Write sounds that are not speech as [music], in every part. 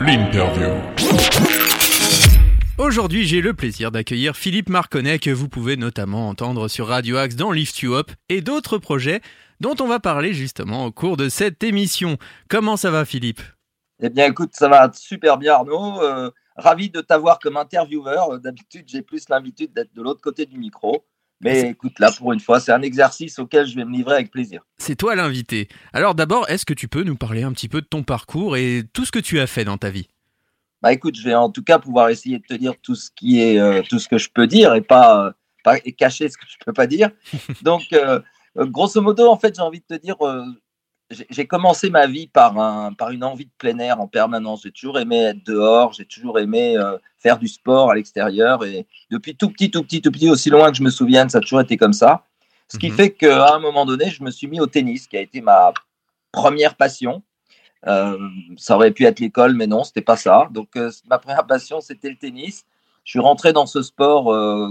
L'interview. Aujourd'hui, j'ai le plaisir d'accueillir Philippe Marconnet que vous pouvez notamment entendre sur Radio Axe dans Lift You Up et d'autres projets dont on va parler justement au cours de cette émission. Comment ça va Philippe? Eh bien écoute, ça va super bien Arnaud. Euh, ravi de t'avoir comme intervieweur. D'habitude, j'ai plus l'habitude d'être de l'autre côté du micro. Mais écoute, là, pour une fois, c'est un exercice auquel je vais me livrer avec plaisir. C'est toi l'invité. Alors d'abord, est-ce que tu peux nous parler un petit peu de ton parcours et tout ce que tu as fait dans ta vie? Bah écoute, je vais en tout cas pouvoir essayer de te dire tout ce qui est euh, tout ce que je peux dire et pas, euh, pas et cacher ce que je peux pas dire. [laughs] Donc euh, grosso modo, en fait, j'ai envie de te dire, j'ai commencé ma vie par un par une envie de plein air en permanence. J'ai toujours aimé être dehors, j'ai toujours aimé faire du sport à l'extérieur et depuis tout petit, tout petit, tout petit, aussi loin que je me souvienne, ça a toujours été comme ça. Ce qui mhm. fait qu'à un moment donné, je me suis mis au tennis, qui a été ma première passion. Euh, ça aurait pu être l'école, mais non, c'était pas ça. Donc, euh, ma première passion, c'était le tennis. Je suis rentré dans ce sport euh,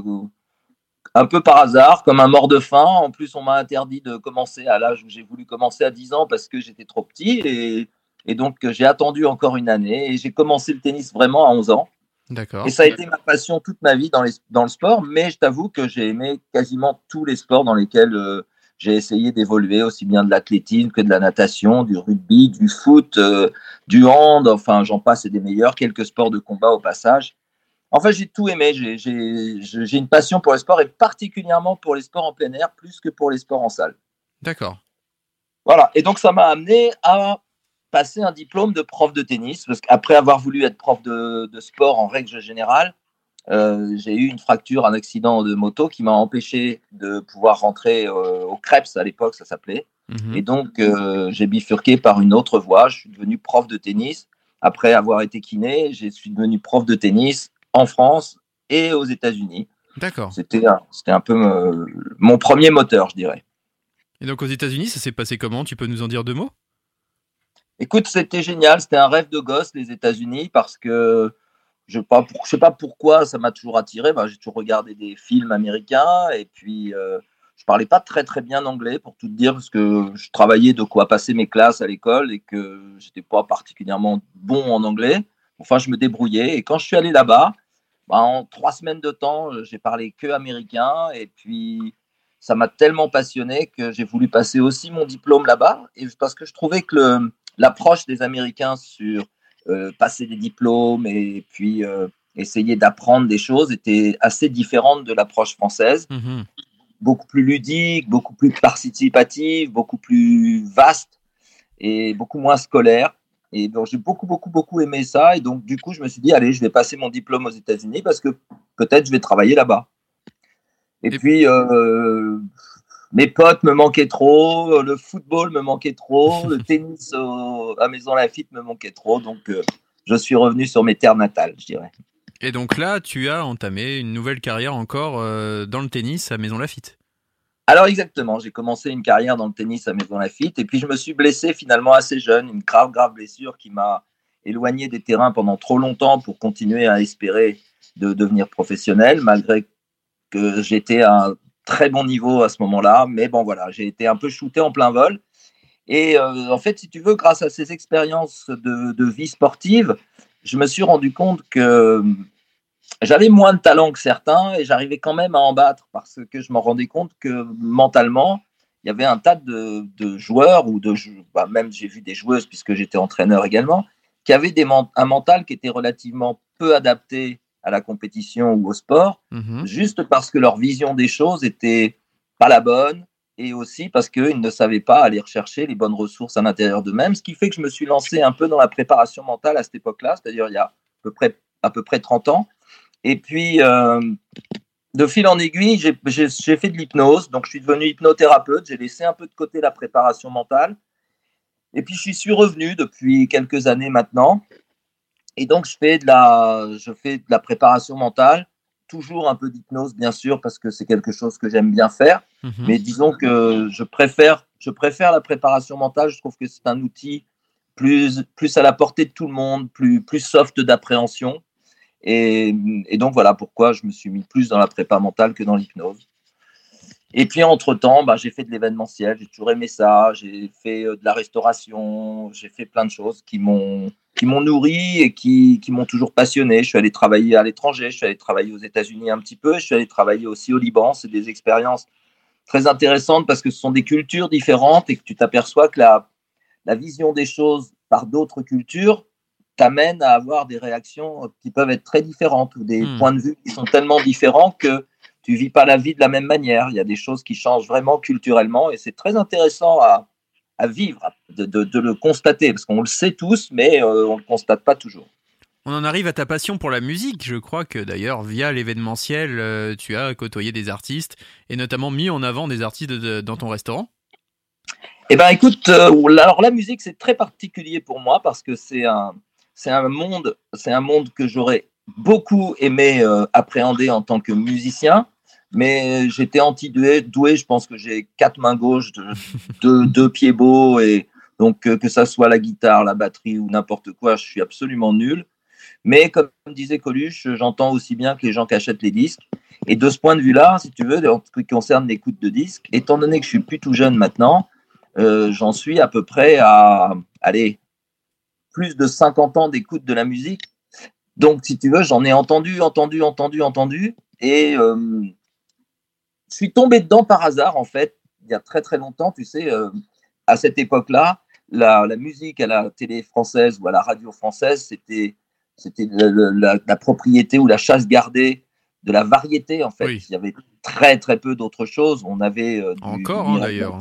un peu par hasard, comme un mort de faim. En plus, on m'a interdit de commencer à l'âge où j'ai voulu commencer à 10 ans parce que j'étais trop petit. Et, et donc, j'ai attendu encore une année et j'ai commencé le tennis vraiment à 11 ans. D'accord. Et ça a été ma passion toute ma vie dans, les, dans le sport, mais je t'avoue que j'ai aimé quasiment tous les sports dans lesquels j'ai essayé d'évoluer aussi bien de l'athlétisme que de la natation, du rugby, du foot, euh, du hand, enfin j'en passe et des meilleurs, quelques sports de combat au passage. Enfin, j'ai tout aimé. J'ai une passion pour les sports et particulièrement pour les sports en plein air, plus que pour les sports en salle. D'accord. Voilà. Et donc, ça m'a amené à passer un diplôme de prof de tennis, parce qu'après avoir voulu être prof de, de sport en règle générale, euh, j'ai eu une fracture, un accident de moto qui m'a empêché de pouvoir rentrer euh, au Krebs à l'époque, ça s'appelait. Mhm. Et donc, euh, j'ai bifurqué par une autre voie. Je suis devenu prof de tennis. Après avoir été kiné, je suis devenu prof de tennis en France et aux États-Unis. D'accord. C'était un, un peu mon premier moteur, je dirais. Et donc, aux États-Unis, ça s'est passé comment? Tu peux nous en dire deux mots? Écoute, c'était génial. C'était un rêve de gosse, les États-Unis, parce que je ne sais pas pourquoi ça m'a toujours attiré. Bah, j'ai toujours regardé des films américains et puis euh, je parlais pas très très bien anglais pour tout dire parce que je travaillais de quoi passer mes classes à l'école et que j'étais pas particulièrement bon en anglais. Enfin, je me débrouillais et quand je suis allé là-bas, bah, en trois semaines de temps, euh, j'ai parlé que américain et puis ça m'a tellement passionné que j'ai voulu passer aussi mon diplôme là-bas et parce que je trouvais que l'approche des Américains sur euh, passer des diplômes et puis euh, essayer d'apprendre des choses était assez différente de l'approche française. Mhm. Beaucoup plus ludique, beaucoup plus participative, beaucoup plus vaste et beaucoup moins scolaire. Et donc, j'ai beaucoup, beaucoup, beaucoup aimé ça. Et donc, du coup, je me suis dit, allez, je vais passer mon diplôme aux États-Unis parce que peut-être je vais travailler là-bas. Et, puis, euh, mes potes me manquaient trop, le football me manquait trop, [laughs] le tennis à Maison Lafitte me manquait trop, donc euh, je suis revenu sur mes terres natales, je dirais. Et donc là, tu as entamé une nouvelle carrière encore euh, dans le tennis à Maison Lafitte. Alors exactement, j'ai commencé une carrière dans le tennis à Maison Lafitte et puis je me suis blessé finalement assez jeune, une grave grave blessure qui m'a éloigné des terrains pendant trop longtemps pour continuer à espérer de devenir professionnel malgré que j'étais un très bon niveau à ce moment-là. Mais bon, voilà, j'ai été un peu shooté en plein vol. Et euh, en fait, si tu veux, grâce à ces expériences de, vie sportive, je me suis rendu compte que j'avais moins de talent que certains et j'arrivais quand même à en battre parce que je me rendais compte que mentalement, il y avait un tas de, joueurs ou de bah, même j'ai vu des joueuses puisque j'étais entraîneur également qui avaient des, un mental qui était relativement peu adapté à la compétition ou au sport, mhm. juste parce que leur vision des choses était pas la bonne et aussi parce qu'ils ne savaient pas aller rechercher les bonnes ressources à l'intérieur d'eux-mêmes, ce qui fait que je me suis lancé un peu dans la préparation mentale à cette époque-là, c'est-à-dire il y a à peu près, à peu près 30 ans. Et puis, euh, de fil en aiguille, j'ai fait de l'hypnose, donc je suis devenu hypnothérapeute, j'ai laissé un peu de côté la préparation mentale. Et puis, je suis revenu depuis quelques années maintenant. Et donc, je fais de la, je fais de la préparation mentale, toujours un peu d'hypnose, bien sûr, parce que c'est quelque chose que j'aime bien faire. Mhm. Mais disons que je préfère, je préfère la préparation mentale. Je trouve que c'est un outil plus, plus à la portée de tout le monde, plus, plus soft d'appréhension. Et, donc, voilà pourquoi je me suis mis plus dans la prépa mentale que dans l'hypnose. Et puis, entre-temps, bah, j'ai fait de l'événementiel, j'ai toujours aimé ça, j'ai fait euh, de la restauration, j'ai fait plein de choses qui m'ont qui m'ont nourri et qui, qui m'ont toujours passionné. Je suis allé travailler à l'étranger, je suis allé travailler aux États-Unis un petit peu, je suis allé travailler aussi au Liban. C'est des expériences très intéressantes parce que ce sont des cultures différentes et que tu t'aperçois que la, la vision des choses par d'autres cultures t'amène à avoir des réactions qui peuvent être très différentes ou des Hmm. points de vue qui sont tellement différents que tu vis pas la vie de la même manière. Il y a des choses qui changent vraiment culturellement et c'est très intéressant à, à vivre, de, de- de le constater, parce qu'on le sait tous, mais euh, on ne le constate pas toujours. On en arrive à ta passion pour la musique. Je crois que d'ailleurs, via l'événementiel, euh, tu as côtoyé des artistes et notamment mis en avant des artistes de- dans ton restaurant. Eh ben, écoute, euh, alors la musique, c'est très particulier pour moi parce que c'est un, c'est un monde, c'est un monde que j'aurais beaucoup aimé euh, appréhender en tant que musicien, mais j'étais anti-doué. doué, Je pense que j'ai quatre mains gauches, de- [laughs] deux, deux pieds beaux, et donc euh, que ça soit la guitare, la batterie ou n'importe quoi, je suis absolument nul. Mais comme disait Coluche, j'entends aussi bien que les gens qui achètent les disques. Et de ce point de vue-là, si tu veux, en ce qui concerne l'écoute de disques, étant donné que je suis plus tout jeune maintenant, euh, j'en suis à peu près à, allez, plus de 50 ans d'écoute de la musique. Donc, si tu veux, j'en ai entendu, entendu, entendu, entendu. Et euh, je suis tombé dedans par hasard, en fait, il y a très, très longtemps. Tu sais, euh, à cette époque-là, la, la musique à la télé française ou à la radio française, c'était c'était la, la propriété ou la chasse gardée de la variété, en fait. Oui. Il y avait très, très peu d'autres choses. On avait. euh, du- Encore, hein, d'ailleurs.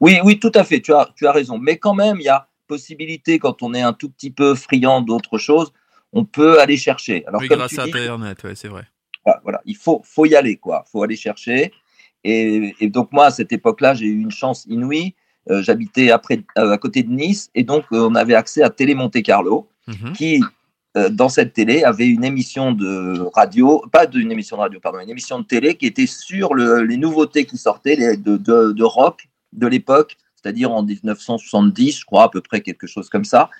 oui, oui, tout à fait, tu as, tu as raison. Mais quand même, il y a possibilité, quand on est un tout petit peu friand d'autre chose, on peut aller chercher. Alors, oui, comme grâce à dis, Internet, ouais, c'est vrai. voilà, voilà, il faut, faut y aller, quoi. faut aller chercher. Et, et donc, moi, à cette époque-là, j'ai eu une chance inouïe. Euh, J'habitais euh, à côté de Nice, et donc, euh, on avait accès à Télé Monte Carlo, Mhm. qui, euh, dans cette télé, avait une émission de radio, pas de- une émission de radio, pardon, une émission de télé qui était sur le- les nouveautés qui sortaient les- de, de, de rock de l'époque, c'est-à-dire en 1970, je crois, à peu près quelque chose comme ça.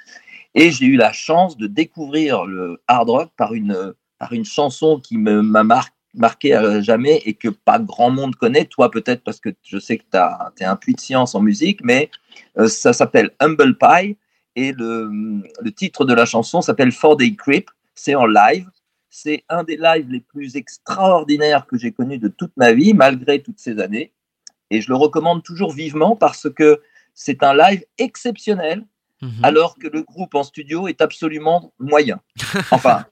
Et j'ai eu la chance de découvrir le hard rock par une, par une chanson qui m'a mar- marqué à jamais et que pas grand monde connaît. Toi, peut-être parce que je sais que tu es un puits de science en musique, mais euh, ça s'appelle Humble Pie et le, le titre de la chanson s'appelle Four Day Creep. C'est en live. C'est un des lives les plus extraordinaires que j'ai connus de toute ma vie, malgré toutes ces années. Et je le recommande toujours vivement parce que c'est un live exceptionnel Mhm. alors que le groupe en studio est absolument moyen. [laughs] Enfin,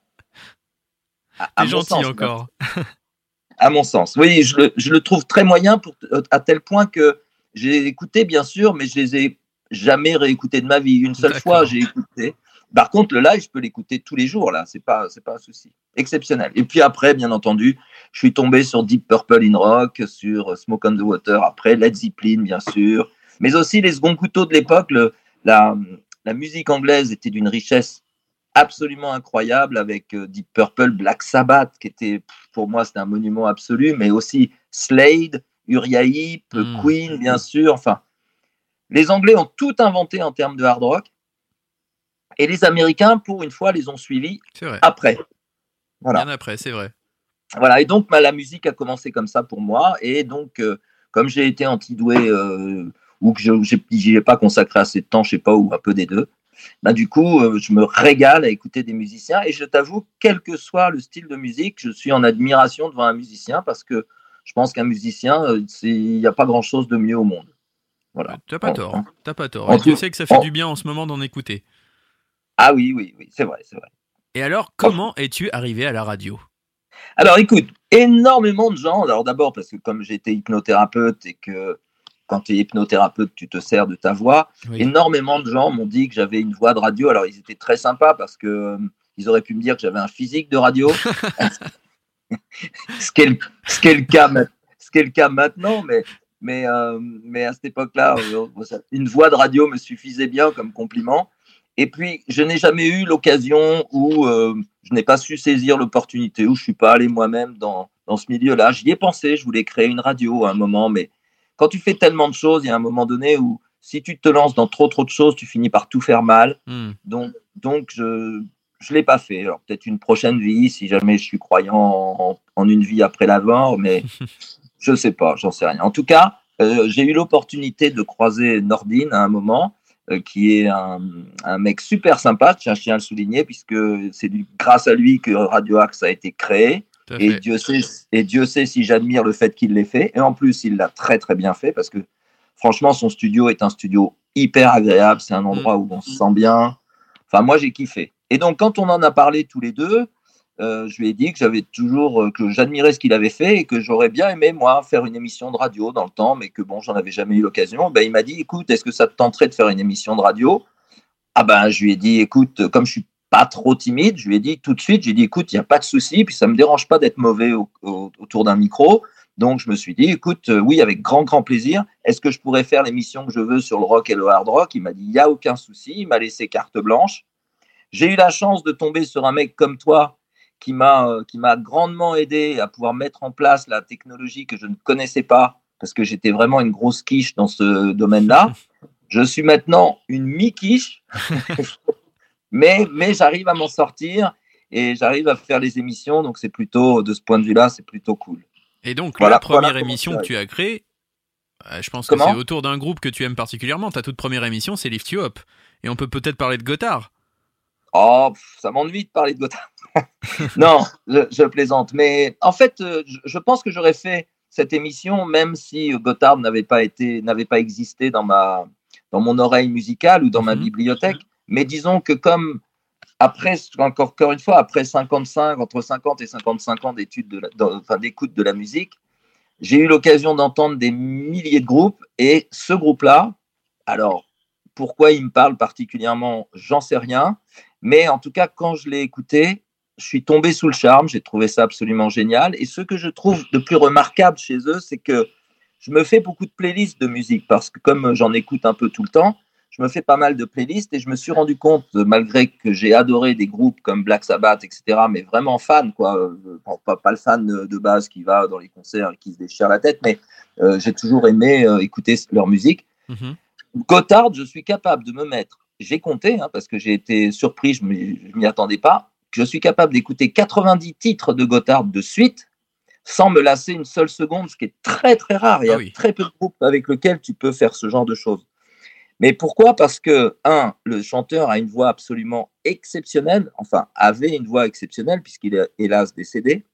à, mon gentil sens, encore. [laughs] à mon sens. Oui, je le, je le trouve très moyen pour, à tel point que j'ai écouté, bien sûr, mais je les ai jamais réécoutés de ma vie. Une seule fois, j'ai écouté. Par contre, le live, je peux l'écouter tous les jours, là. C'est pas, c'est pas un souci. Exceptionnel. Et puis après, bien entendu, je suis tombé sur Deep Purple in Rock, sur Smoke on the Water, après Led Zeppelin, bien sûr. Mais aussi les seconds couteaux de l'époque. le- La, la musique anglaise était d'une richesse absolument incroyable avec euh, Deep Purple, Black Sabbath, qui était, pour moi, c'était un monument absolu, mais aussi Slade, Uriah Heep, Mm. Queen, bien sûr. Enfin, les Anglais ont tout inventé en termes de hard rock. Et les Américains, pour une fois, les ont suivis après. Voilà. Bien après, c'est vrai. Voilà, et donc bah, la musique a commencé comme ça pour moi. Et donc, euh, comme j'ai été antidoué euh, ou que je n'y ai pas consacré assez de temps, je sais pas, ou un peu des deux, bah, du coup, euh, je me régale à écouter des musiciens. Et je t'avoue, quel que soit le style de musique, je suis en admiration devant un musicien parce que je pense qu'un musicien, il n'y a pas grand-chose de mieux au monde. Voilà. T'as pas En- tort. en- T'as pas tort. en Et tu sais que ça fait en- du bien en ce moment d'en écouter. Ah oui, oui, oui, c'est vrai, c'est vrai. Et alors, comment es-tu arrivé à la radio? Alors écoute, énormément de gens, alors d'abord parce que comme j'étais hypnothérapeute et que quand tu es hypnothérapeute, tu te sers de ta voix, Oui. énormément de gens m'ont dit que j'avais une voix de radio. Alors ils étaient très sympas parce que euh, ils auraient pu me dire que j'avais un physique de radio, [laughs] [laughs] qui est est ce qui est le cas maintenant, mais mais euh, mais à cette époque-là, euh, une voix de radio me suffisait bien comme compliment. Et puis, je n'ai jamais eu l'occasion où euh, je n'ai pas su saisir l'opportunité, où je suis pas allé moi-même dans, dans ce milieu-là. J'y ai pensé, je voulais créer une radio à un moment, mais quand tu fais tellement de choses, il y a un moment donné où si tu te lances dans trop trop de choses, tu finis par tout faire mal. Hmm. Donc, donc je je l'ai pas fait. Alors peut-être une prochaine vie, si jamais je suis croyant en, en une vie après la mort, mais [laughs] je sais pas, j'en sais rien. En tout cas, euh, j'ai eu l'opportunité de croiser Nordine à un moment qui est un, mec super sympa, je tiens à le souligner, puisque c'est grâce à lui que Radio Axe a été créé. Et Dieu, sait, et Dieu sait si j'admire le fait qu'il l'ait fait. Et en plus, il l'a très très bien fait parce que franchement, son studio est un studio hyper agréable. C'est un endroit mm. où on se sent bien. Enfin, moi, j'ai kiffé. Et donc, quand on en a parlé tous les deux, euh, je lui ai dit que j'avais toujours euh, que j'admirais ce qu'il avait fait et que j'aurais bien aimé moi faire une émission de radio dans le temps, mais que bon, j'en avais jamais eu l'occasion. Ben, il m'a dit, écoute, est-ce que ça te tenterait de faire une émission de radio? Ah ben, je lui ai dit, écoute, comme je suis pas trop timide, je lui ai dit tout de suite, j'ai dit, écoute, il n'y a pas de souci, puis ça me dérange pas d'être mauvais autour d'un micro. Donc, je me suis dit, écoute, euh, oui, avec grand, grand plaisir. Est-ce que je pourrais faire l'émission que je veux sur le rock et le hard rock? Il m'a dit, il n'y a aucun souci. Il m'a laissé carte blanche. J'ai eu la chance de tomber sur un mec comme toi qui m'a euh, qui m'a grandement aidé à pouvoir mettre en place la technologie que je ne connaissais pas parce que j'étais vraiment une grosse quiche dans ce domaine-là. [laughs] Je suis maintenant une mi-quiche, [laughs] mais mais j'arrive à m'en sortir et j'arrive à faire les émissions. Donc c'est plutôt de ce point de vue-là, c'est plutôt cool. Et donc, la première émission que tu as créée, euh, je pense que c'est autour d'un groupe que tu aimes particulièrement. Ta toute première émission, c'est Lift You Up. Et on peut peut-être parler de Gotthard. Oh, ça m'ennuie de parler de Gotthard. [laughs] non, je, plaisante. Mais en fait, euh, je, pense que j'aurais fait cette émission même si Gotthard n'avait pas été, n'avait pas existé dans ma, dans mon oreille musicale ou dans ma mhm. bibliothèque. Mais disons que comme après, encore, encore une fois, après 55, entre 50 et 55 ans d'études, de enfin, d'écoute de la musique, j'ai eu l'occasion d'entendre des milliers de groupes et ce groupe-là, alors pourquoi il me parle particulièrement, j'en sais rien, mais en tout cas, quand je l'ai écouté, je suis tombé sous le charme, j'ai trouvé ça absolument génial. Et ce que je trouve de plus remarquable chez eux, c'est que je me fais beaucoup de playlists de musique parce que comme j'en écoute un peu tout le temps, je me fais pas mal de playlists et je me suis rendu compte, malgré que j'ai adoré des groupes comme Black Sabbath, etc., mais vraiment fan, quoi, euh, pas, le fan de base qui va dans les concerts et qui se déchire la tête, mais euh, j'ai toujours aimé euh, écouter leur musique. Mm Gotthard, je suis capable de me mettre, j'ai compté, hein, parce que j'ai été surpris, je ne m'y attendais pas, je suis capable d'écouter 90 titres de Gotthard de suite sans me lasser une seule seconde, ce qui est très très rare. Il y a ah très peu de groupes avec lesquels tu peux faire ce genre de choses. Mais pourquoi? Parce que, un, le chanteur a une voix absolument exceptionnelle, enfin, avait une voix exceptionnelle, puisqu'il est hélas décédé.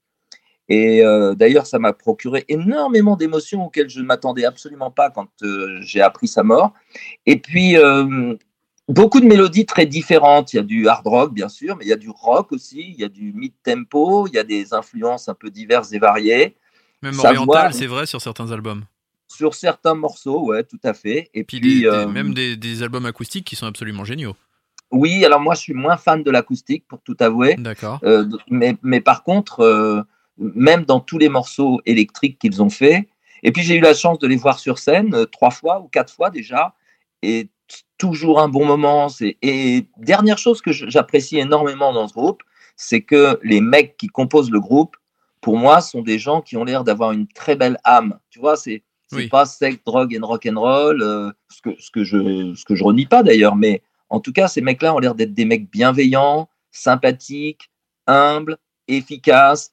Et euh, d'ailleurs, ça m'a procuré énormément d'émotions auxquelles je ne m'attendais absolument pas quand euh, j'ai appris sa mort. Et puis, euh, beaucoup de mélodies très différentes. Il y a du hard rock, bien sûr, mais il y a du rock aussi, il y a du mid-tempo, il y a des influences un peu diverses et variées. Même oriental, c'est vrai, sur certains albums sur certains morceaux, ouais, tout à fait. Et puis, euh, même des, albums acoustiques qui sont absolument géniaux. Oui, alors moi je suis moins fan de l'acoustique pour tout avouer. D'accord. Euh, mais, mais, par contre, euh, même dans tous les morceaux électriques qu'ils ont fait, et puis j'ai eu la chance de les voir sur scène trois fois ou quatre fois déjà, et toujours un bon moment. Et dernière chose que j'apprécie énormément dans ce groupe, c'est que les mecs qui composent le groupe, pour moi, sont des gens qui ont l'air d'avoir une très belle âme. Tu vois, c'est pas sexe, drogue and rock and roll, euh, ce que ce que je ce que je renie pas d'ailleurs, mais en tout cas ces mecs-là ont l'air d'être des mecs bienveillants, sympathiques, humbles, efficaces.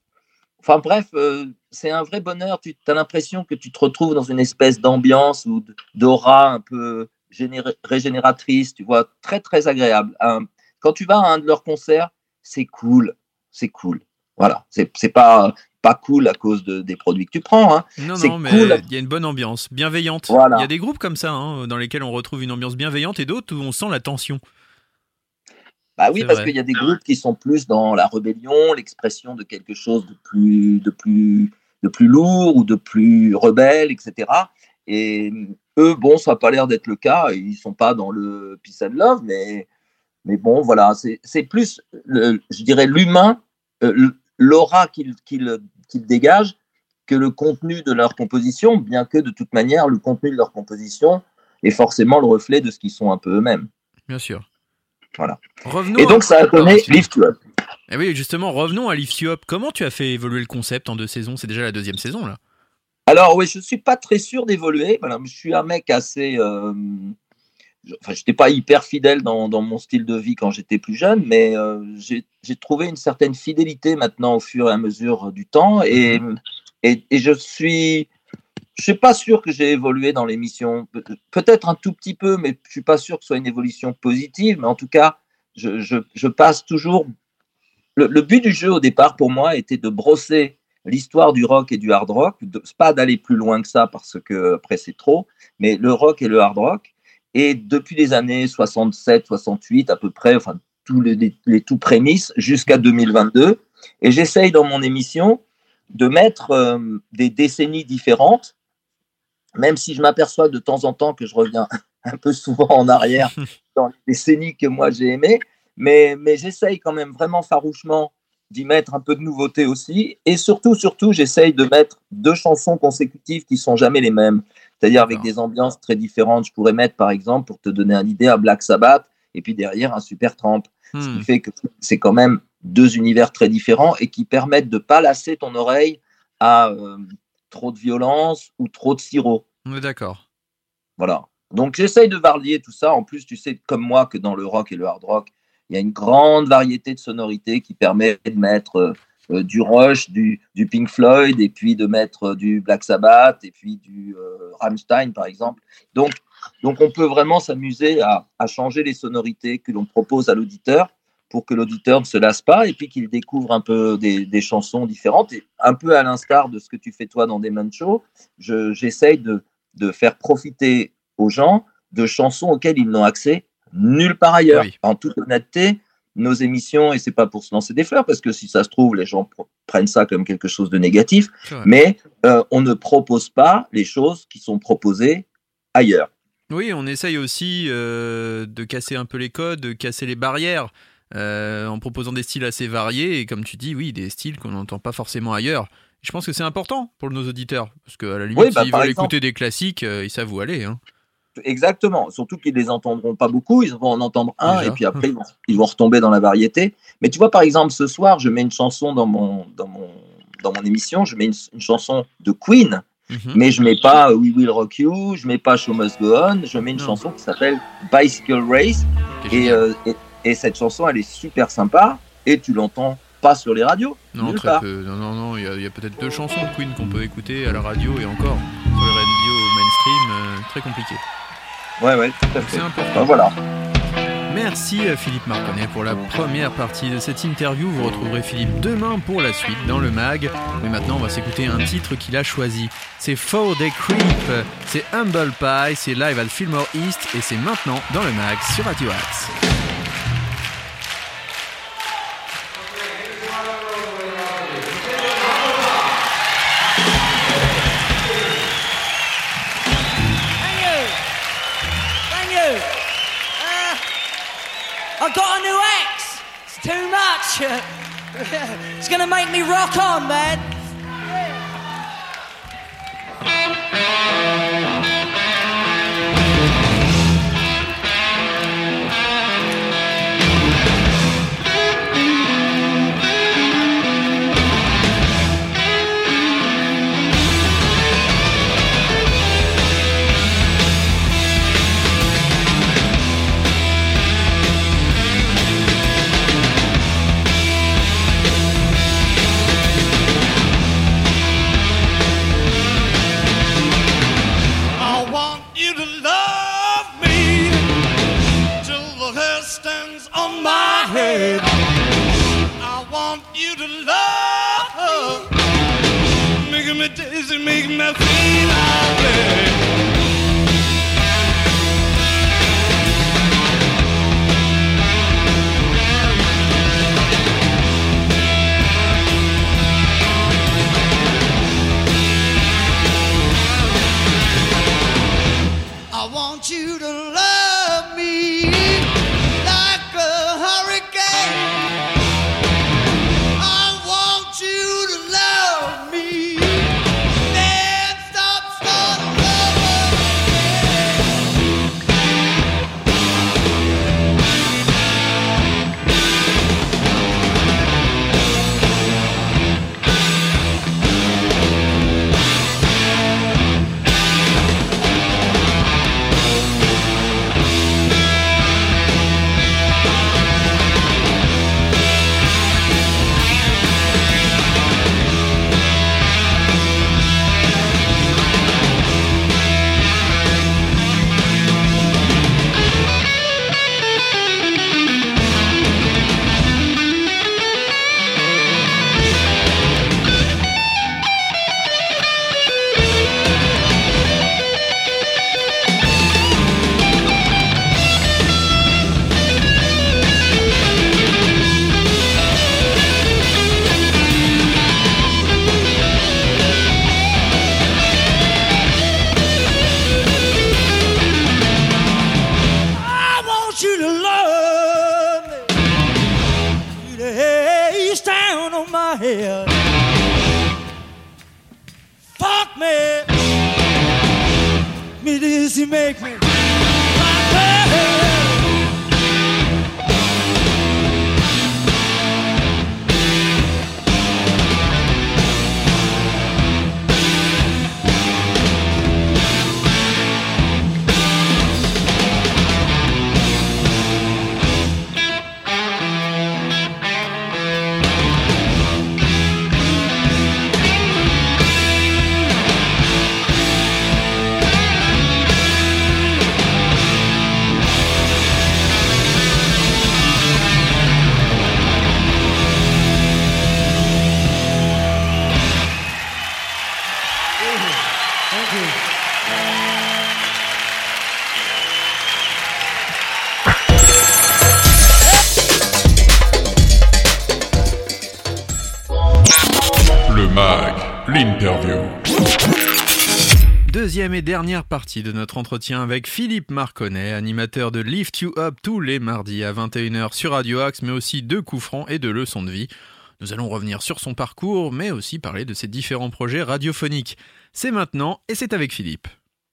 Enfin bref, euh, c'est un vrai bonheur. Tu as l'impression que tu te retrouves dans une espèce d'ambiance ou d'aura un peu régénératrice, tu vois, très très agréable. quand tu vas à un de leurs concerts, c'est cool, c'est cool. Voilà, c'est pas pas cool à cause de, des produits que tu prends. Hein. Non, non, mais il y a une bonne ambiance, bienveillante. Il y a des groupes comme ça, hein, dans lesquels on retrouve une ambiance bienveillante et d'autres où on sent la tension. Bah oui, parce qu'il y a des groupes qui sont plus dans la rébellion, l'expression de quelque chose de plus, de plus, de plus lourd ou de plus rebelle, etc. Et eux, bon, ça n'a pas l'air d'être le cas. Ils sont pas dans le peace and love, mais, mais bon, voilà, c'est plus, je dirais, l'humain, euh, l'aura qu'ils dégagent que le contenu de leur composition, bien que de toute manière, le contenu de leur composition est forcément le reflet de ce qu'ils sont un peu eux-mêmes. Bien sûr. Voilà. Revenons Et donc, ça a donné Lift Up. Et eh oui, justement, revenons à Lift You Up. Comment tu as fait évoluer le concept en deux saisons? C'est déjà la deuxième saison, là. Alors, oui, je ne suis pas très sûr d'évoluer. Voilà, je suis un mec assez. Euh, enfin, j'étais pas hyper fidèle dans, dans, mon style de vie quand j'étais plus jeune, mais euh, j'ai trouvé une certaine fidélité maintenant au fur et à mesure du temps, et, mhm. et, et je suis je suis pas sûr que j'ai évolué dans l'émission. Peut-être un tout petit peu, mais je suis pas sûr que ce soit une évolution positive. Mais en tout cas, je, je, je passe toujours. Le, le, but du jeu au départ pour moi était de brosser l'histoire du rock et du hard rock. Pas d'aller plus loin que ça parce que après c'est trop, mais le rock et le hard rock. Et depuis les années 67, 68 à peu près, enfin tous les, les, les tout prémices jusqu'à 2022. Et j'essaye dans mon émission de mettre euh, des décennies différentes même si je m'aperçois de temps en temps que je reviens [laughs] un peu souvent en arrière [laughs] dans les décennies que moi j'ai aimées, mais, mais j'essaye quand même vraiment farouchement d'y mettre un peu de nouveauté aussi. Et surtout, surtout, j'essaye de mettre deux chansons consécutives qui sont jamais les mêmes, c'est-à-dire avec des ambiances très différentes. Je pourrais mettre, par exemple, pour te donner une idée, un Black Sabbath et puis derrière un Super Tramp. Hmm. Ce qui fait que c'est quand même deux univers très différents et qui permettent de pas lasser ton oreille à euh, trop de violence ou trop de sirop. Est d'accord. Voilà. Donc j'essaye de varier tout ça. En plus, tu sais comme moi que dans le rock et le hard rock, il y a une grande variété de sonorités qui permet de mettre euh, du Rush, du, du, Pink Floyd, et puis de mettre du Black Sabbath, et puis du euh, Rammstein, par exemple. Donc, donc on peut vraiment s'amuser à, à, changer les sonorités que l'on propose à l'auditeur pour que l'auditeur ne se lasse pas et puis qu'il découvre un peu des, des, chansons différentes. Et un peu à l'instar de ce que tu fais toi dans Demon Show, j'essaye de, de faire profiter aux gens de chansons auxquelles ils n'ont accès nulle part ailleurs. Oui. En toute honnêteté, nos émissions, et c'est pas pour se lancer des fleurs, parce que si ça se trouve, les gens prennent ça comme quelque chose de négatif, mais euh, on ne propose pas les choses qui sont proposées ailleurs. Oui, on essaye aussi euh, de casser un peu les codes, de casser les barrières. Euh, en proposant des styles assez variés et comme tu dis, oui, des styles qu'on n'entend pas forcément ailleurs. Je pense que c'est important pour nos auditeurs parce qu'à la limite, oui, bah, s'ils veulent exemple, écouter des classiques, ils savent où aller. Hein. Exactement, surtout qu'ils les entendront pas beaucoup, ils vont en entendre un Déjà. et puis après ils vont, ils vont, retomber dans la variété. Mais tu vois, par exemple, ce soir, je mets une chanson dans mon, dans mon, dans mon émission, je mets une, une chanson de Queen. Mm -hmm. Mais je mets pas We Will Rock You, je mets pas Show Must Go On, je mets une non. chanson qui s'appelle Bicycle Race. Et, euh, et, et cette chanson, elle est super sympa et tu l'entends pas sur les radios. Non, très part. peu. Non, non, non. Il y a, a peut-être deux chansons de Queen qu'on peut écouter à la radio et encore très compliqué. Ouais, ouais, tout à fait. C'est important. Ben, voilà. Merci euh, Philippe Marconnet pour la première partie de cette interview. Vous retrouverez Philippe demain pour la suite dans le mag. Mais maintenant, on va s'écouter un titre qu'il a choisi. C'est Four Day Creep, c'est Humble Pie, c'est live à Fillmore East et c'est maintenant dans le mag sur Radio Axe. I've got a new ex. It's too much. [laughs] it's gonna make me rock on, man. Me dizzy make me. My Et dernière partie de notre entretien avec Philippe Marconnet, animateur de Lift You Up tous les mardis à 21h sur Radio Axe, mais aussi de coups francs et de leçons de vie. Nous allons revenir sur son parcours, mais aussi parler de ses différents projets radiophoniques. C'est maintenant et c'est avec Philippe.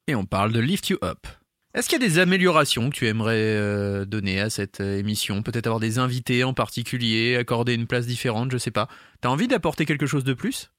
Et on parle de Lift You Up. Est-ce qu'il y a des améliorations que tu aimerais euh, donner à cette euh, émission? Peut-être avoir des invités en particulier, accorder une place différente, je sais pas. T'as envie d'apporter quelque chose de plus?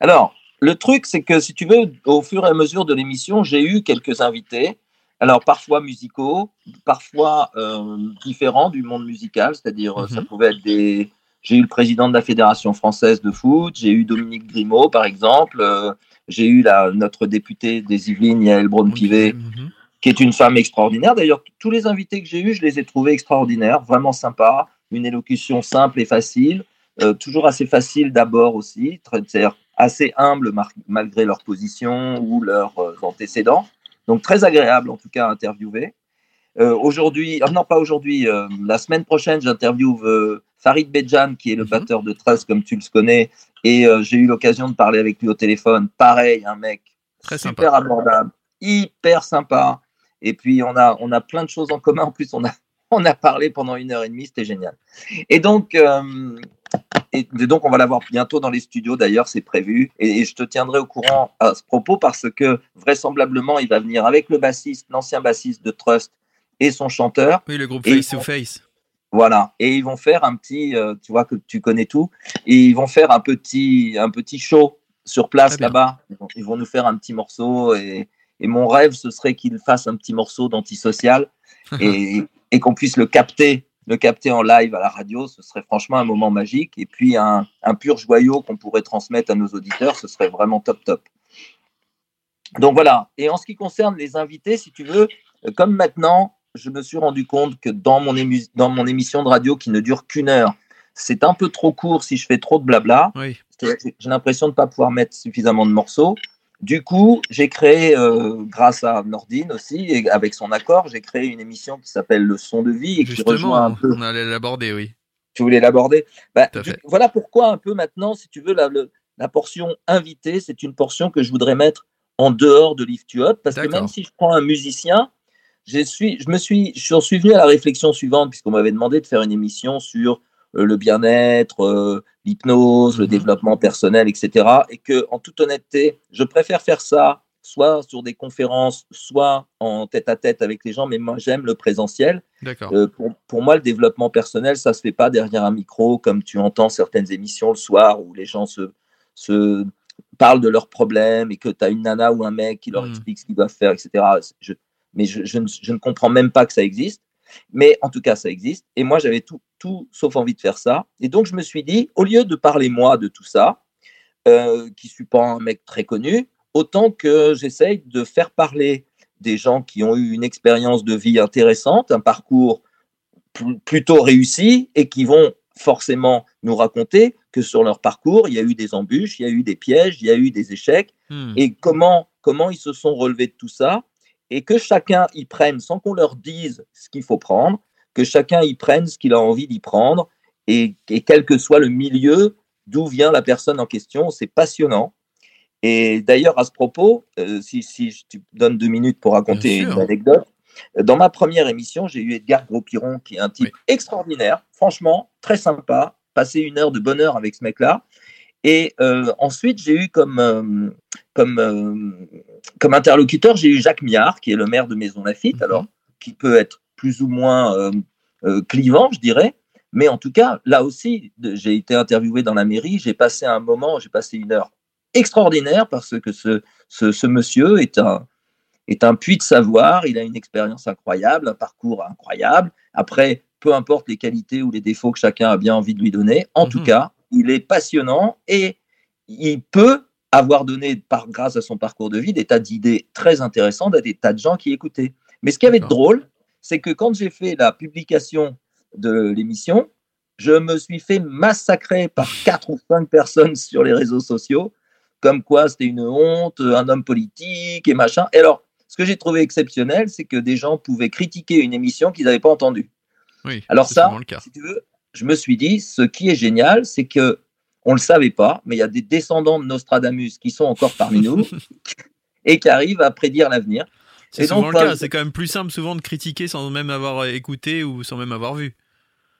Alors, le truc, c'est que si tu veux, au fur et à mesure de l'émission, j'ai eu quelques invités. Alors, parfois musicaux, parfois euh, différents du monde musical, c'est-à-dire euh, ça Mhm. pouvait être des. J'ai eu le président de la Fédération française de foot, j'ai eu Dominique Grimaud, par exemple, euh, j'ai eu la, notre députée des Yvelines, Yael Braun-Pivet, Mhm. qui est une femme extraordinaire. D'ailleurs, tous les invités que j'ai eus, je les ai trouvés extraordinaires, vraiment sympas, une élocution simple et facile, euh, toujours assez facile d'abord aussi, très- c'est-à-dire assez humble mar- malgré leur position ou leurs euh, antécédents. Donc très agréable en tout cas à interviewer. Euh, aujourd'hui, ah non pas aujourd'hui, euh, la semaine prochaine, j'interviewe euh, Farid Bedjan, qui est le Mhm. batteur de Trust, comme tu le connais, et j'ai eu l'occasion de parler avec lui au téléphone. Pareil, un mec Très super sympa. abordable, hyper sympa. Et puis on a, on a plein de choses en commun. En plus, on a, [laughs] on a parlé pendant une heure et demie, c'était génial. Et donc, et donc on va l'avoir bientôt dans les studios. D'ailleurs, c'est prévu. Et, et je te tiendrai au courant à ce propos parce que vraisemblablement, il va venir avec le bassiste, l'ancien bassiste de Trust et son chanteur. Oui, le groupe Face to Face. Voilà. Et ils vont faire un petit, euh, tu vois que tu connais tout, et ils vont faire un petit, un petit show sur place bien. là-bas. Ils vont, ils vont nous faire un petit morceau et, et mon rêve, ce serait qu'ils fassent un petit morceau d'antisocial [laughs] et, et qu'on puisse le capter, le capter en live à la radio. Ce serait franchement un moment magique. Et puis un, un pur joyau qu'on pourrait transmettre à nos auditeurs, ce serait vraiment top top. Donc voilà. Et en ce qui concerne les invités, si tu veux, euh, comme maintenant, je me suis rendu compte que dans mon, ému- dans mon émission de radio qui ne dure qu'une heure, c'est un peu trop court si je fais trop de blabla. Oui. J'ai l'impression de ne pas pouvoir mettre suffisamment de morceaux. Du coup, j'ai créé, euh, grâce à Nordine aussi, et avec son accord, j'ai créé une émission qui s'appelle Le son de vie et qui rejoint un peu on allait l'aborder, oui. tu voulais l'aborder? Bah, du- voilà pourquoi un peu maintenant, si tu veux, la, le- la portion invitée, c'est une portion que je voudrais mettre en dehors de Lift You Up, parce que même si je prends un musicien, je suis, je me suis, je suis venu à la réflexion suivante, puisqu'on m'avait demandé de faire une émission sur le bien-être, euh, l'hypnose, le Mhm. développement personnel, etc. Et que, en toute honnêteté, je préfère faire ça soit sur des conférences, soit en tête-à-tête avec les gens, mais moi j'aime le présentiel. Euh, pour, pour moi, le développement personnel, ça se fait pas derrière un micro, comme tu entends certaines émissions le soir où les gens se, se parlent de leurs problèmes et que tu as une nana ou un mec qui leur Mm. explique ce qu'ils doivent faire, etc. Je, mais je, je ne, je ne comprends même pas que ça existe. Mais en tout cas, ça existe. Et moi, j'avais tout, tout sauf envie de faire ça. Et donc, je me suis dit, au lieu de parler moi de tout ça, euh, qui suis pas un mec très connu, autant que j'essaye de faire parler des gens qui ont eu une expérience de vie intéressante, un parcours pl- plutôt réussi et qui vont forcément nous raconter que sur leur parcours, il y a eu des embûches, il y a eu des pièges, il y a eu des échecs Hmm. et comment, comment ils se sont relevés de tout ça? Et que chacun y prenne sans qu'on leur dise ce qu'il faut prendre, que chacun y prenne ce qu'il a envie d'y prendre et, et quel que soit le milieu d'où vient la personne en question, c'est passionnant. Et d'ailleurs, à ce propos, euh, si, si je te donne deux minutes pour raconter une anecdote, euh, dans ma première émission, j'ai eu Edgar Gros-Piron, qui est un type Oui. extraordinaire, franchement, très sympa, passé une heure de bonheur avec ce mec-là. Et euh, ensuite, j'ai eu comme, euh, comme, comme interlocuteur, j'ai eu Jacques Miard, qui est le maire de Maison Lafitte, Mhm. alors qui peut être plus ou moins euh, euh, clivant, je dirais. Mais en tout cas, là aussi, j'ai été interviewé dans la mairie, j'ai passé un moment, j'ai passé une heure extraordinaire parce que ce, ce, ce monsieur est un, est un puits de savoir, il a une expérience incroyable, un parcours incroyable. Après, peu importe les qualités ou les défauts que chacun a bien envie de lui donner, en tout Mhm. cas, il est passionnant et il peut avoir donné, par, grâce à son parcours de vie, des tas d'idées très intéressantes à des tas de gens qui écoutaient. Mais ce qui avait de drôle, c'est que quand j'ai fait la publication de l'émission, je me suis fait massacrer par quatre ou cinq personnes [laughs] sur les réseaux sociaux, comme quoi c'était une honte, un homme politique et machin. Et alors, ce que j'ai trouvé exceptionnel, c'est que des gens pouvaient critiquer une émission qu'ils n'avaient pas entendue. Oui, Alors ça, souvent le cas. si tu veux, je me suis dit, ce qui est génial, c'est que on le savait pas, mais il y a des descendants de Nostradamus qui sont encore parmi nous [laughs] et qui arrivent à prédire l'avenir. C'est Et donc, souvent le cas. je- C'est quand même plus simple souvent de critiquer sans même avoir euh, écouté ou sans même avoir vu.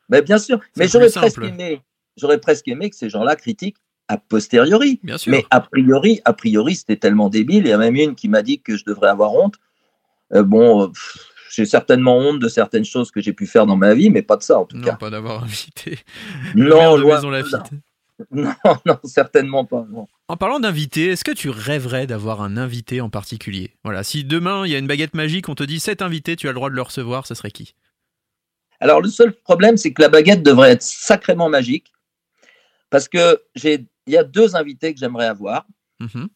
Mais bien sûr, mais j'aurais presque aimé, j'aurais presque aimé que ces gens-là critiquent a posteriori. Bien sûr. Mais a priori, a priori, c'était tellement débile. Il y a même une qui m'a dit que je devrais avoir honte. Euh, bon, euh, j'ai certainement honte de certaines choses que j'ai pu faire dans ma vie, mais pas de ça en tout non, cas. pas d'avoir [laughs] invité le Non, loin de là. [laughs] Non, non, certainement pas. non. En parlant d'invités, est-ce que tu rêverais d'avoir un invité en particulier? Voilà, si demain il y a une baguette magique, on te dit cet invité, tu as le droit de le recevoir, ce serait qui? Alors, le seul problème, c'est que la baguette devrait être sacrément magique. Parce que j'ai, il y a deux invités que j'aimerais avoir. Mhm.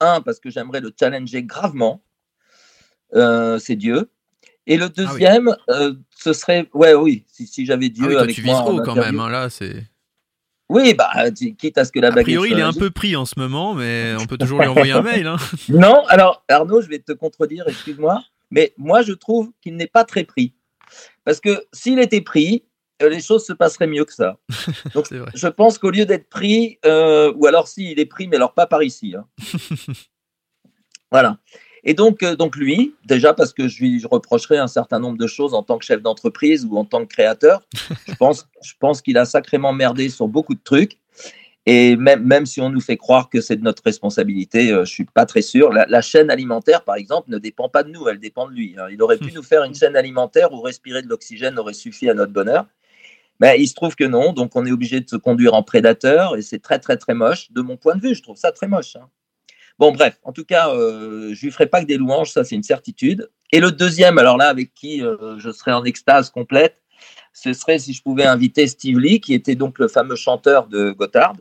Un, parce que j'aimerais le challenger gravement. Euh, c'est Dieu. Et le deuxième, euh, ce serait. Ouais, oui, si, si j'avais Dieu Ah oui, toi, avec tu moi. vises haut quand même, hein, là, c'est. Oui, bah, quitte à ce que la A baguette. priori, soit il est un peu pris en ce moment, mais on peut toujours lui envoyer un [laughs] mail. Hein. Non, alors Arnaud, je vais te contredire, excuse-moi, mais moi je trouve qu'il n'est pas très pris. Parce que s'il était pris, euh, les choses se passeraient mieux que ça. [laughs] Donc vrai. je pense qu'au lieu d'être pris, euh, ou alors s'il est pris, mais alors pas par ici. hein. [laughs] voilà. Et donc, euh, donc lui, déjà parce que je lui reprocherais un certain nombre de choses en tant que chef d'entreprise ou en tant que créateur, je [laughs] pense, je pense qu'il a sacrément merdé sur beaucoup de trucs. Et même, même si on nous fait croire que c'est de notre responsabilité, euh, je suis pas très sûr. La, la chaîne alimentaire, par exemple, ne dépend pas de nous, elle dépend de lui. hein. Il aurait pu [laughs] nous faire une chaîne alimentaire où respirer de l'oxygène aurait suffi à notre bonheur. Mais il se trouve que non, donc on est obligé de se conduire en prédateur et c'est très très très moche. De mon point de vue, je trouve ça très moche. hein. Bon, bref, en tout cas, euh, je lui ferai pas que des louanges, ça c'est une certitude. Et le deuxième, alors là, avec qui euh, je serais en extase complète, ce serait si je pouvais inviter Steve Lee, qui était donc le fameux chanteur de Gotthard,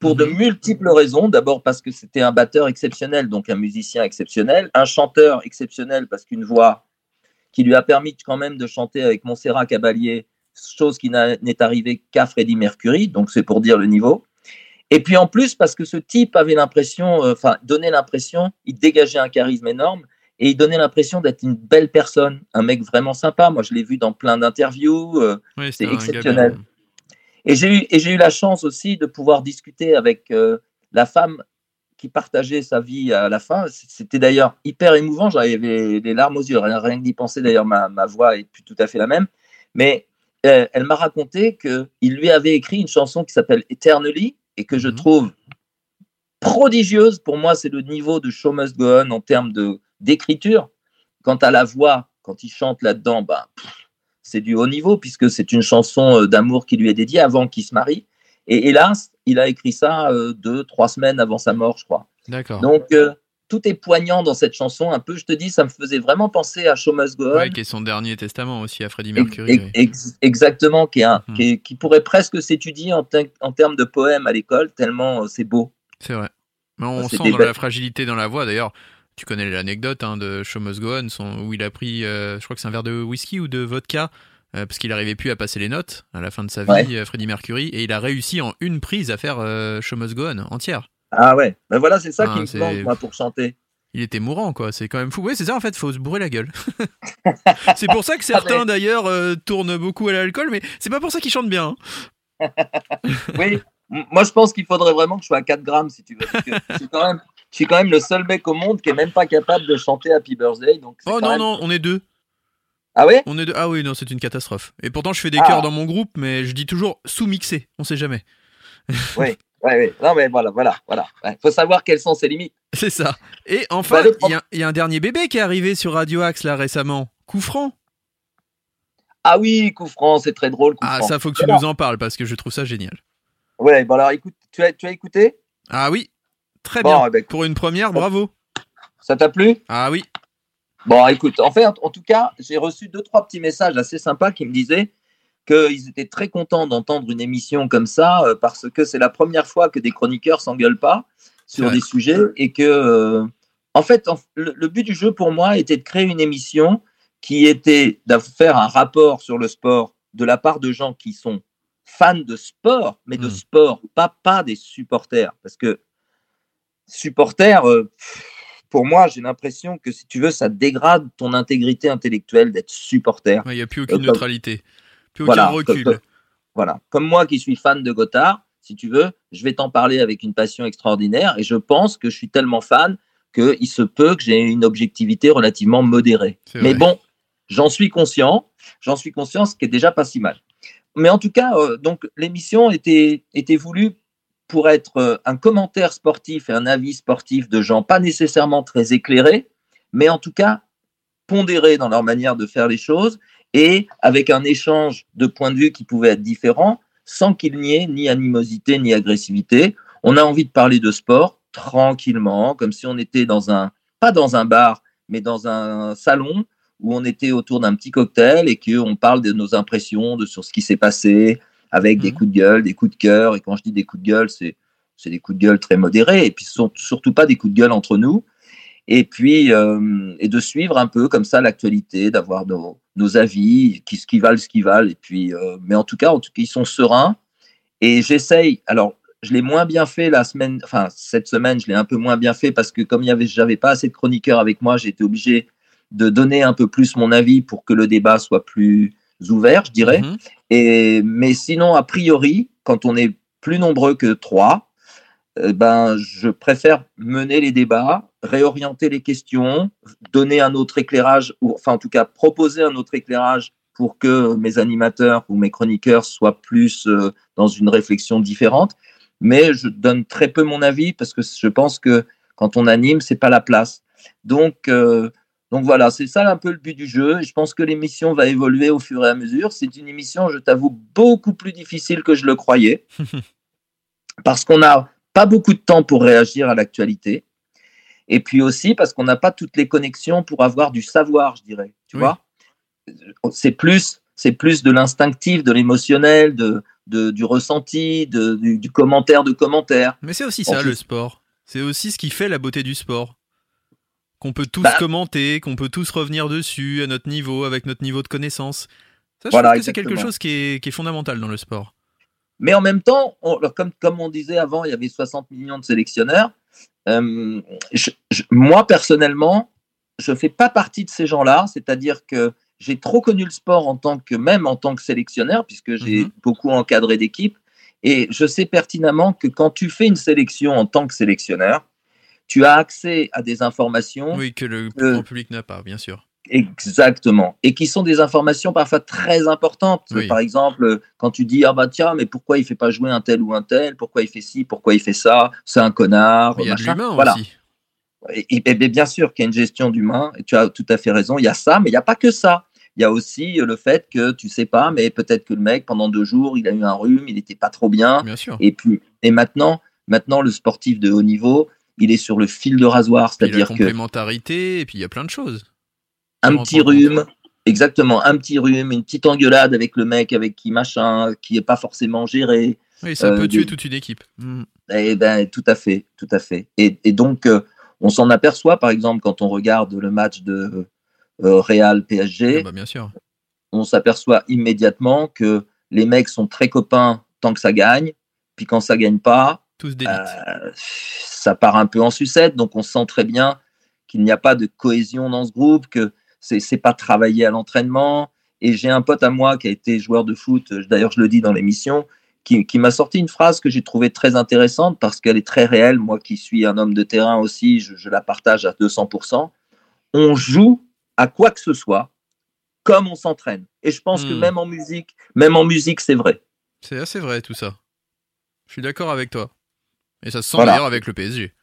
pour de Mhm. multiples raisons. D'abord parce que c'était un batteur exceptionnel, donc un musicien exceptionnel, un chanteur exceptionnel parce qu'une voix qui lui a permis quand même de chanter avec Montserrat Caballé, chose qui n'est arrivée qu'à Freddie Mercury, donc c'est pour dire le niveau. Et puis en plus parce que ce type avait l'impression, euh, enfin donnait l'impression, il dégageait un charisme énorme et il donnait l'impression d'être une belle personne, un mec vraiment sympa. Moi je l'ai vu dans plein d'interviews. euh, Oui, C'est exceptionnel. et j'ai eu, et j'ai eu la chance aussi de pouvoir discuter avec euh, la femme qui partageait sa vie à la fin. C'était d'ailleurs hyper émouvant. J'avais les larmes aux yeux. Rien, rien que d'y penser, d'ailleurs, ma, ma voix est plus tout à fait la même. Mais euh, elle m'a raconté qu'il lui avait écrit une chanson qui s'appelle Eternally et que je Mhm. trouve prodigieuse. Pour moi, c'est le niveau de Show Must Go On en termes d'écriture. Quant à la voix, quand il chante là-dedans, bah, c'est du haut niveau puisque c'est une chanson euh, d'amour qui lui est dédiée avant qu'il se marie. Et hélas, il a écrit ça euh, deux, trois semaines avant sa mort, je crois. D'accord. Donc, euh, tout est poignant dans cette chanson. Un peu, je te dis, ça me faisait vraiment penser à Show Must Go On. Ouais, qui est son dernier testament aussi à Freddie Mercury. ex- oui. ex- exactement, qui, est un- Mhm. qui, est- qui pourrait presque s'étudier en, te- en termes de poème à l'école, tellement euh, c'est beau. C'est vrai. Mais on sent dans la fragilité dans la voix. D'ailleurs, tu connais l'anecdote hein, de Show Must Go On, son- où il a pris, euh, je crois que c'est un verre de whisky ou de vodka, euh, parce qu'il n'arrivait plus à passer les notes à la fin de sa vie, Ouais. Freddie Mercury, et il a réussi en une prise à faire Show Must Go On entière. Ah ouais, ben voilà, c'est ça Ah, qui me manque, moi, pour chanter. Il était mourant, quoi. C'est quand même fou. Oui, c'est ça, en fait, faut se bourrer la gueule. [laughs] c'est pour ça que certains, d'ailleurs, euh, tournent beaucoup à l'alcool, mais c'est pas pour ça qu'ils chantent bien. hein. [laughs] Oui, moi, je pense qu'il faudrait vraiment que je sois à 4 grammes, si tu veux. parce que je, suis quand même, je suis quand même le seul mec au monde qui est même pas capable de chanter Happy Birthday. Donc Oh non, même- non, on est deux. Ah ouais? On est deux. Ah oui, non, c'est une catastrophe. Et pourtant, je fais des Ah. chœurs dans mon groupe, mais je dis toujours sous-mixé. On sait jamais. [laughs] Ouais, ouais. Non, mais voilà, voilà, voilà. Il faut savoir quelles sont ses limites. C'est ça. Et enfin, Bah, il y, a- il y a un dernier bébé qui est arrivé sur Radio Axe là récemment. Coup franc. Ah oui, coup franc, c'est très drôle. Coup Ah, franc. ça faut que tu Alors, nous en parles parce que je trouve ça génial. Ouais, bon alors écoute, tu as, tu as écouté? Ah oui, très Bon, bien. eh ben, Pour une première, bravo. Ça t'a plu? Ah oui. Bon, écoute, en fait, en tout cas, j'ai reçu deux, trois petits messages assez sympas qui me disaient qu'ils étaient très contents d'entendre une émission comme ça euh, parce que c'est la première fois que des chroniqueurs s'engueulent pas sur des sujets et que, euh, en fait, en- le, le but du jeu pour moi était de créer une émission qui était de faire un rapport sur le sport de la part de gens qui sont fans de sport, mais de Mm. sport, pas, pas des supporters. Parce que supporters, euh, pour moi, j'ai l'impression que si tu veux, ça dégrade ton intégrité intellectuelle d'être supporter. Il n'y a plus aucune Euh, neutralité. Plus aucun Voilà, recul. comme- Voilà. Comme moi qui suis fan de Gotthard, si tu veux, je vais t'en parler avec une passion extraordinaire et je pense que je suis tellement fan qu'il se peut que j'ai une objectivité relativement modérée. Mais bon, j'en suis conscient, j'en suis conscient, ce qui est déjà pas si mal. Mais en tout cas, euh, donc l'émission était, était voulue pour être euh, un commentaire sportif et un avis sportif de gens pas nécessairement très éclairés, mais en tout cas pondérés dans leur manière de faire les choses et avec un échange de points de vue qui pouvait être différents sans qu'il n'y ait ni animosité ni agressivité. On a envie de parler de sport tranquillement, comme si on était dans un, pas dans un bar, mais dans un salon où on était autour d'un petit cocktail et qu'on parle de nos impressions de, sur ce qui s'est passé avec des Mhm. coups de gueule, des coups de cœur. Et quand je dis des coups de gueule, c'est c'est des coups de gueule très modérés et puis ce sont surtout pas des coups de gueule entre nous. Et puis, euh, et de suivre un peu comme ça l'actualité, d'avoir nos, nos avis, qui, ce qui valent, ce qui valent. Et puis, euh, mais en tout cas, en tout cas, ils sont sereins. Et j'essaye. Alors, je l'ai moins bien fait la semaine, enfin cette semaine, je l'ai un peu moins bien fait parce que comme il y avait, j'avais pas assez de chroniqueurs avec moi, été obligé de donner un peu plus mon avis pour que le débat soit plus ouvert, je dirais. Mhm. Et, mais sinon, a priori, quand on est plus nombreux que trois, euh, ben, je préfère mener les débats, réorienter les questions, donner un autre éclairage, ou enfin en tout cas proposer un autre éclairage pour que mes animateurs ou mes chroniqueurs soient plus euh, dans une réflexion différente. Mais je donne très peu mon avis parce que je pense que quand on anime, c'est pas la place. Donc, euh, donc voilà, c'est ça un peu le but du jeu. Je pense que l'émission va évoluer au fur et à mesure. C'est une émission, je t'avoue, beaucoup plus difficile que je le croyais. [laughs] parce qu'on n'a pas beaucoup de temps pour réagir à l'actualité. Et puis aussi parce qu'on n'a pas toutes les connexions pour avoir du savoir, je dirais. Tu Oui. vois C'est plus, c'est plus de l'instinctif, de l'émotionnel, de, de- du ressenti, de- du, du commentaire de commentaire. Mais c'est aussi En ça plus- le sport. C'est aussi ce qui fait la beauté du sport. Qu'on peut tous Bah- commenter, qu'on peut tous revenir dessus à notre niveau, avec notre niveau de connaissance. Ça, je Voilà, trouve que c'est quelque chose qui est, qui est fondamental dans le sport. Mais en même temps, on- alors, comme, comme on disait avant, il y avait 60 millions de sélectionneurs. Euh, je- je- moi, personnellement, je ne fais pas partie de ces gens-là. C'est-à-dire que j'ai trop connu le sport en tant que, même en tant que sélectionneur, puisque j'ai Mhm. beaucoup encadré d'équipes. Et je sais pertinemment que quand tu fais une sélection en tant que sélectionneur, tu as accès à des informations Oui, que le grand public n'a pas, bien sûr. Exactement. Et qui sont des informations parfois très importantes. Oui. Par exemple, quand tu dis, ah bah tiens, mais pourquoi il fait pas jouer un tel ou un tel? Pourquoi il fait ci? Pourquoi il fait ça? C'est un connard. Il y a de machin. l'humain Voilà. aussi. Et, et- et bien sûr qu'il y a une gestion d'humain, et tu as tout à fait raison, il y a ça, mais il n'y a pas que ça. Il y a aussi euh, le fait que tu sais pas, mais peut-être que le mec, pendant deux jours, il a eu un rhume, il n'était pas trop bien. Bien sûr. Et puis, et maintenant, maintenant, le sportif de haut niveau, il est sur le fil de rasoir, c'est-à-dire que complémentarité, et puis il y a plein de choses. Un petit rhume, exactement, un petit rhume, une petite engueulade avec le mec avec qui machin, qui est pas forcément géré. Oui, ça Euh, peut des- tuer toute une équipe. Mm. Eh ben, tout à fait, tout à fait. Et, et donc, euh, on s'en aperçoit, par exemple, quand on regarde le match de euh, Real PSG, Ah bah, bien sûr. on s'aperçoit immédiatement que les mecs sont très copains tant que ça gagne, puis quand ça gagne pas, Tous euh, ça part un peu en sucette. Donc, on sent très bien qu'il n'y a pas de cohésion dans ce groupe, que c'est pas travaillé à l'entraînement. Et j'ai un pote à moi qui a été joueur de foot, euh, d'ailleurs, je le dis dans l'émission, qui, qui m'a sorti une phrase que j'ai trouvée très intéressante parce qu'elle est très réelle. Moi qui suis un homme de terrain aussi, je, je la partage à 200%. On joue à quoi que ce soit comme on s'entraîne. Et je pense que Hmm. même en musique, même en musique, c'est vrai. C'est assez vrai tout ça. Je suis d'accord avec toi. Et ça se sent Voilà. d'ailleurs avec le PSG.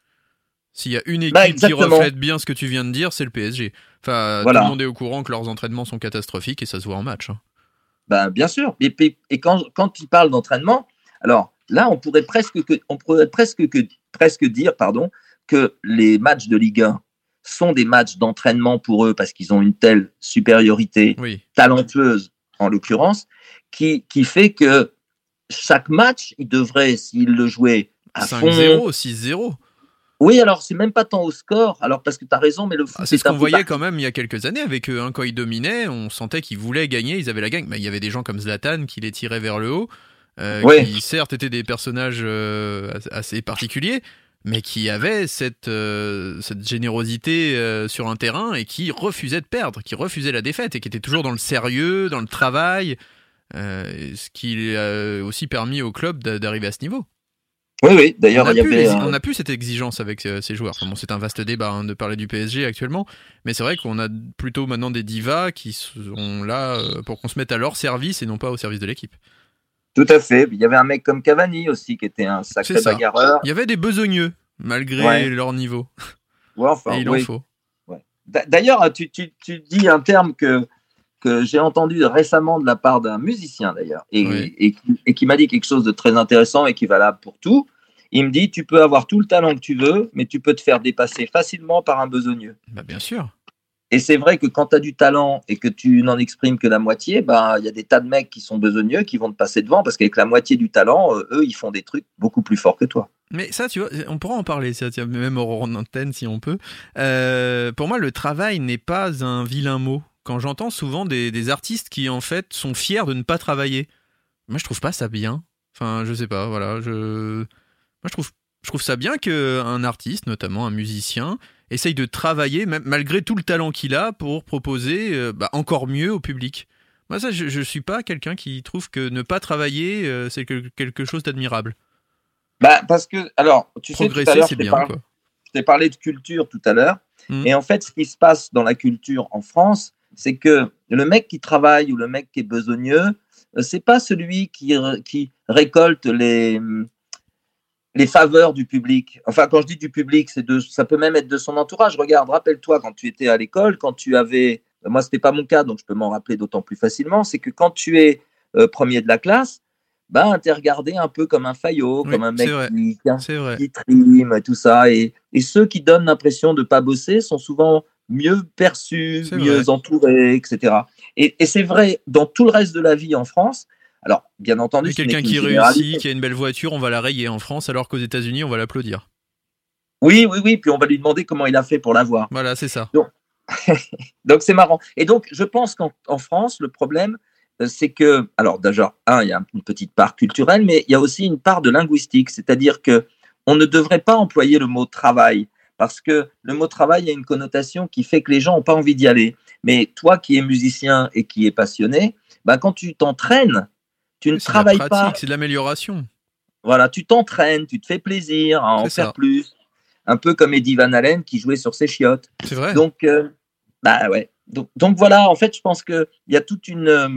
S'il y a une équipe Bah, qui exactement. reflète bien ce que tu viens de dire, c'est le PSG. Enfin, Voilà. tout le monde est au courant que leurs entraînements sont catastrophiques et ça se voit en match. hein. Ben, bien sûr. Et, quand, quand il parle d'entraînement, alors là, on pourrait presque, que, on pourrait presque, que, presque dire pardon, que les matchs de Ligue 1 sont des matchs d'entraînement pour eux parce qu'ils ont une telle supériorité Oui. talentueuse, en l'occurrence, qui, qui fait que chaque match, il devrait, s'il le jouait à fond. 5-0, 6-0. Oui, alors c'est même pas tant au score, alors parce que tu as raison, mais le foot Ah, c'est ce qu'on voyait quand même il y a quelques années avec eux. hein. Quand ils dominaient, on sentait qu'ils voulaient gagner, ils avaient la gagne. Mais il y avait des gens comme Zlatan qui les tiraient vers le haut, euh, qui certes étaient des personnages euh, assez particuliers, mais qui avaient cette, euh, cette générosité sur un terrain et qui refusaient de perdre, qui refusaient la défaite et qui étaient toujours dans le sérieux, dans le travail, ce qui a aussi permis au club d'a- d'arriver à ce niveau. Oui, oui, On d'ailleurs, un- on n'a plus cette exigence avec euh, ces joueurs. Enfin, bon, c'est un vaste débat hein, de parler du PSG actuellement, mais c'est vrai qu'on a plutôt maintenant des divas qui sont là euh, pour qu'on se mette à leur service et non pas au service de l'équipe. Tout à fait. Il y avait un mec comme Cavani aussi qui était un sacré bagarreur. Il y avait des besogneux malgré Ouais. leur niveau, Ouais, enfin, et il oui. en faut. D'a- D'ailleurs, tu, tu, tu dis un terme que, que j'ai entendu récemment de la part d'un musicien d'ailleurs, et, Oui. et, qui- et qui m'a dit quelque chose de très intéressant et qui est valable pour tout. Il me dit, tu peux avoir tout le talent que tu veux, mais tu peux te faire dépasser facilement par un besogneux. Bah, bien sûr. Et c'est vrai que quand tu as du talent et que tu n'en exprimes que la moitié, bah, il y a des tas de mecs qui sont besogneux qui vont te passer devant parce qu'avec la moitié du talent, euh, eux, ils font des trucs beaucoup plus forts que toi. Mais ça, tu vois, on pourra en parler, ça, même hors antenne si on peut. Euh, pour moi, le travail n'est pas un vilain mot. Quand j'entends souvent des, des artistes qui, en fait, sont fiers de ne pas travailler, moi, je trouve pas ça bien. Enfin, je sais pas, voilà. Je... Moi, je trouve, je trouve ça bien qu'un artiste, notamment un musicien, essaye de travailler, même malgré tout le talent qu'il a, pour proposer euh, bah, encore mieux au public. Moi, ça, je, je suis pas quelqu'un qui trouve que ne pas travailler, euh, c'est que- quelque chose d'admirable. Bah, parce que, alors, tu sais, tout à Progresser, l'heure, c'est bien, parlé- quoi. je t'ai parlé de culture tout à l'heure. Mhm. Et en fait, ce qui se passe dans la culture en France, c'est que le mec qui travaille ou le mec qui est besogneux, euh, c'est pas celui qui, récolte les, les faveurs du public. Enfin, quand je dis du public, c'est de, ça peut même être de son entourage. Regarde, rappelle-toi quand tu étais à l'école, quand tu avais, moi c'était pas mon cas, donc je peux m'en rappeler d'autant plus facilement, c'est que quand tu es euh, premier de la classe, ben, t'es regardé un peu comme un faillot, Oui, comme un mec qui, triment, tout ça. Et, et ceux qui donnent l'impression de pas bosser sont souvent mieux perçus, mieux vrai. entourés, etc. Et, et c'est vrai dans tout le reste de la vie en France. Alors, bien entendu, quelqu'un qui réussit, qui a une belle voiture, on va la rayer en France, alors qu'aux États-Unis, on va l'applaudir. Oui, oui, oui. Puis on va lui demander comment il a fait pour l'avoir. Voilà, c'est ça. Donc [laughs] c'est marrant. Et donc je pense qu'en en France, le problème, euh, c'est que, alors déjà, un, il y a une petite part culturelle, mais il y a aussi une part de linguistique, c'est-à-dire que on ne devrait pas employer le mot travail parce que le mot travail a une connotation qui fait que les gens n'ont pas envie d'y aller. Mais toi qui es musicien et qui es passionné, ben, quand tu t'entraînes, tu ne travailles pratique, pas. c'est de l'amélioration. Voilà, tu t'entraînes, tu te fais plaisir à en ça. faire plus. Un peu comme Eddie Van Halen qui jouait sur ses chiottes. C'est vrai. Donc, euh, bah ouais. Donc, donc voilà, en fait, je pense qu'il y a toute une, euh,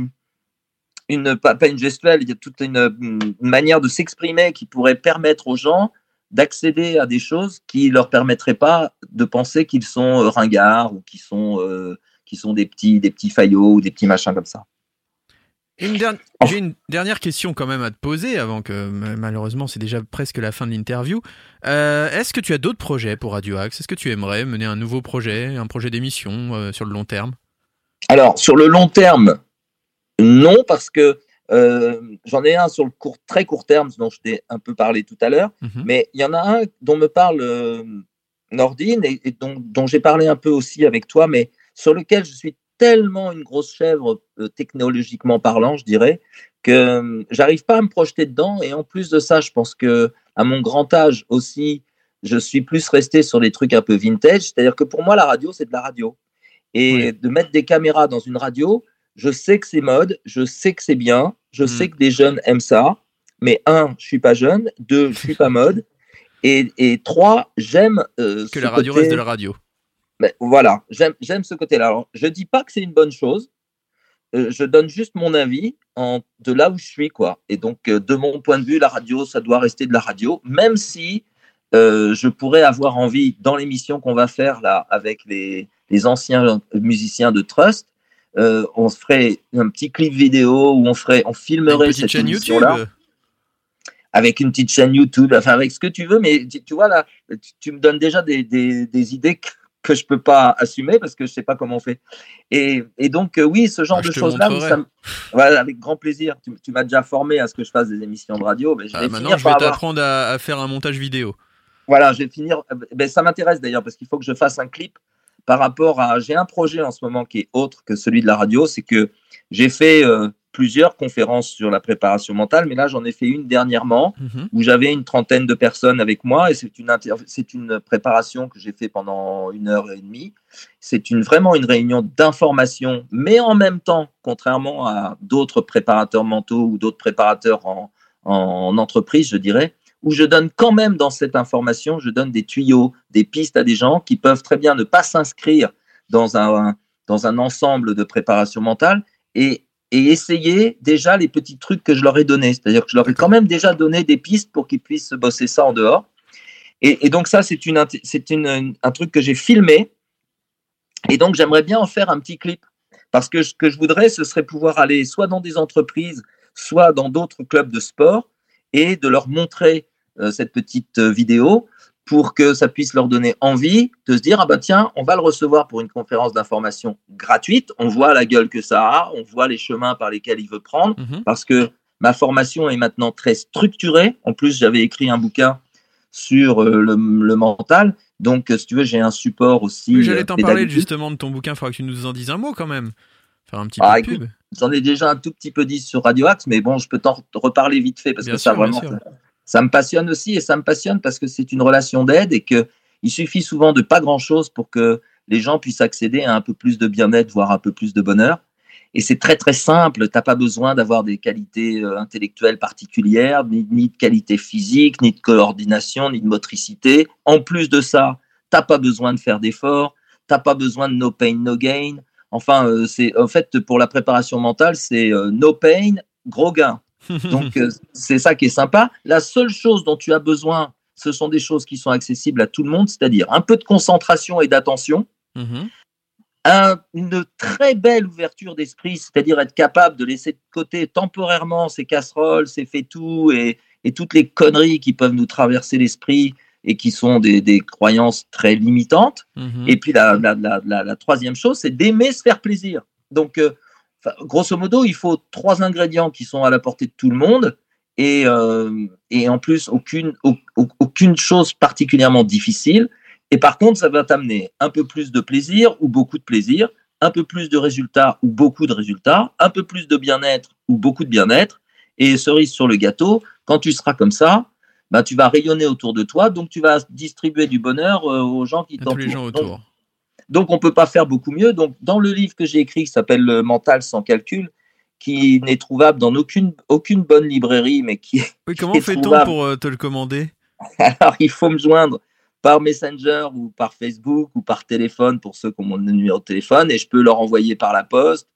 une pas, pas une gestuelle, il y a toute une, euh, une manière de s'exprimer qui pourrait permettre aux gens d'accéder à des choses qui leur permettraient pas de penser qu'ils sont euh, ringards ou qu'ils sont, euh, qui sont des petits, des petits faillots ou des petits machins comme ça. J'ai une dernière question quand même à te poser avant que ma- malheureusement c'est déjà presque la fin de l'interview. Euh, Est-ce que tu as d'autres projets pour Radio Axe? Est-ce que tu aimerais mener un nouveau projet, un projet d'émission euh, sur le long terme? Alors, sur le long terme, non, parce que j'en ai un sur le court, très court terme, dont je t'ai un peu parlé tout à l'heure. Mhm. Mais il y en a un dont me parle euh, Nordine et, et dont, dont j'ai parlé un peu aussi avec toi, mais sur lequel je suis tellement une grosse chèvre euh, technologiquement parlant, je dirais, que euh, j'arrive pas à me projeter dedans. Et en plus de ça, je pense que à mon grand âge aussi, je suis plus resté sur des trucs un peu vintage. C'est-à-dire que pour moi, la radio, c'est de la radio. Et Oui. de mettre des caméras dans une radio, je sais que c'est mode, je sais que c'est bien, je Mm. sais que des jeunes aiment ça. Mais un, je suis pas jeune. Deux, je suis pas [laughs] mode. Et, et trois, j'aime euh, Que la radio côté- reste de la radio. mais voilà, j'aime j'aime ce côté-là. Alors, je dis pas que c'est une bonne chose. Euh, je donne juste mon avis en, de là où je suis, quoi. Et donc, euh, de mon point de vue, la radio, ça doit rester de la radio, même si euh, je pourrais avoir envie, dans l'émission qu'on va faire là avec les, les anciens musiciens de Trust, euh, on ferait un petit clip vidéo où on ferait, on filmerait cette chaîne émission YouTube. là avec une petite chaîne YouTube, enfin avec ce que tu veux, mais tu, tu vois là, tu, tu me donnes déjà des, des, des idées que, que je peux pas assumer parce que je sais pas comment on fait. Et, et donc euh, oui, ce genre Ah, de te choses là, montrerai. voilà, avec grand plaisir. Tu, tu m'as déjà formé à ce que je fasse des émissions de radio, mais je Ah, vais maintenant, finir je vais avoir- t'apprendre à, à faire un montage vidéo. voilà, je vais finir. Ben, ça m'intéresse d'ailleurs parce qu'il faut que je fasse un clip par rapport à. J'ai un projet en ce moment qui est autre que celui de la radio. C'est que j'ai fait euh, plusieurs conférences sur la préparation mentale, mais là j'en ai fait une dernièrement Mhm. où j'avais une trentaine de personnes avec moi et c'est une, c'est une préparation que j'ai fait pendant une heure et demie. C'est une, vraiment une réunion d'information, mais en même temps, contrairement à d'autres préparateurs mentaux ou d'autres préparateurs en, en entreprise, je dirais, où je donne quand même dans cette information, je donne des tuyaux, des pistes à des gens qui peuvent très bien ne pas s'inscrire dans un, dans un ensemble de préparation mentale et, et essayer déjà les petits trucs que je leur ai donnés. C'est-à-dire que je leur ai quand même déjà donné des pistes pour qu'ils puissent bosser ça en dehors. Et, et donc ça, c'est une, c'est une, un truc que j'ai filmé. Et donc j'aimerais bien en faire un petit clip. Parce que ce que je voudrais, ce serait pouvoir aller soit dans des entreprises, soit dans d'autres clubs de sport et de leur montrer cette petite euh, vidéo pour que ça puisse leur donner envie de se dire ah bah tiens on va le recevoir pour une conférence d'information gratuite on voit la gueule que ça a on voit les chemins par lesquels il veut prendre Mhm. parce que ma formation est maintenant très structurée en plus j'avais écrit un bouquin sur euh, le, le mental donc euh, si tu veux j'ai un support aussi Oui, j'allais euh, t'en parler justement de ton bouquin. Il faudra que tu nous en dises un mot quand même. Faire un petit Ah, peu de écoute, pub. J'en ai déjà un tout petit peu dit sur Radio Axe, mais bon, je peux t'en reparler vite fait parce Bien que ça sûr, vraiment. Ça, me passionne aussi et ça me passionne parce que c'est une relation d'aide et que il suffit souvent de pas grand chose pour que les gens puissent accéder à un peu plus de bien-être, voire un peu plus de bonheur. Et c'est très très simple. T'as pas besoin d'avoir des qualités euh, intellectuelles particulières, ni, ni de qualité physique, ni de coordination, ni de motricité. En plus de ça, t'as pas besoin de faire d'efforts. T'as pas besoin de no pain no gain. Enfin, euh, c'est en fait pour la préparation mentale, c'est euh, no pain, gros gain. [laughs] Donc euh, c'est ça qui est sympa. La seule chose dont tu as besoin, ce sont des choses qui sont accessibles à tout le monde, c'est-à-dire un peu de concentration et d'attention, Mhm. un- une très belle ouverture d'esprit, c'est-à-dire être capable de laisser de côté temporairement ces casseroles, ces tout et, et toutes les conneries qui peuvent nous traverser l'esprit et qui sont des, des croyances très limitantes. Mhm. Et puis la, la, la, la- la troisième chose, c'est d'aimer se faire plaisir. Donc, euh, enfin, grosso modo, il faut trois ingrédients qui sont à la portée de tout le monde et, euh, et en plus aucune, au- au- aucune chose particulièrement difficile. Et par contre, ça va t'amener un peu plus de plaisir ou beaucoup de plaisir, un peu plus de résultats ou beaucoup de résultats, un peu plus de bien-être ou beaucoup de bien-être. Et cerise sur le gâteau, quand tu seras comme ça, bah, tu vas rayonner autour de toi, donc tu vas distribuer du bonheur euh, aux gens qui À tous les gens t'entourent. Donc. Donc, on peut pas faire beaucoup mieux. Donc, dans le livre que j'ai écrit, qui s'appelle Le mental sans calcul, qui n'est trouvable dans aucune, aucune bonne librairie, mais qui [laughs] Oui, comment est fait-on trouvable. pour euh, te le commander? Alors il faut me joindre par Messenger ou par Facebook ou par téléphone pour ceux qui ont mon numéro de téléphone et je peux leur envoyer par la poste.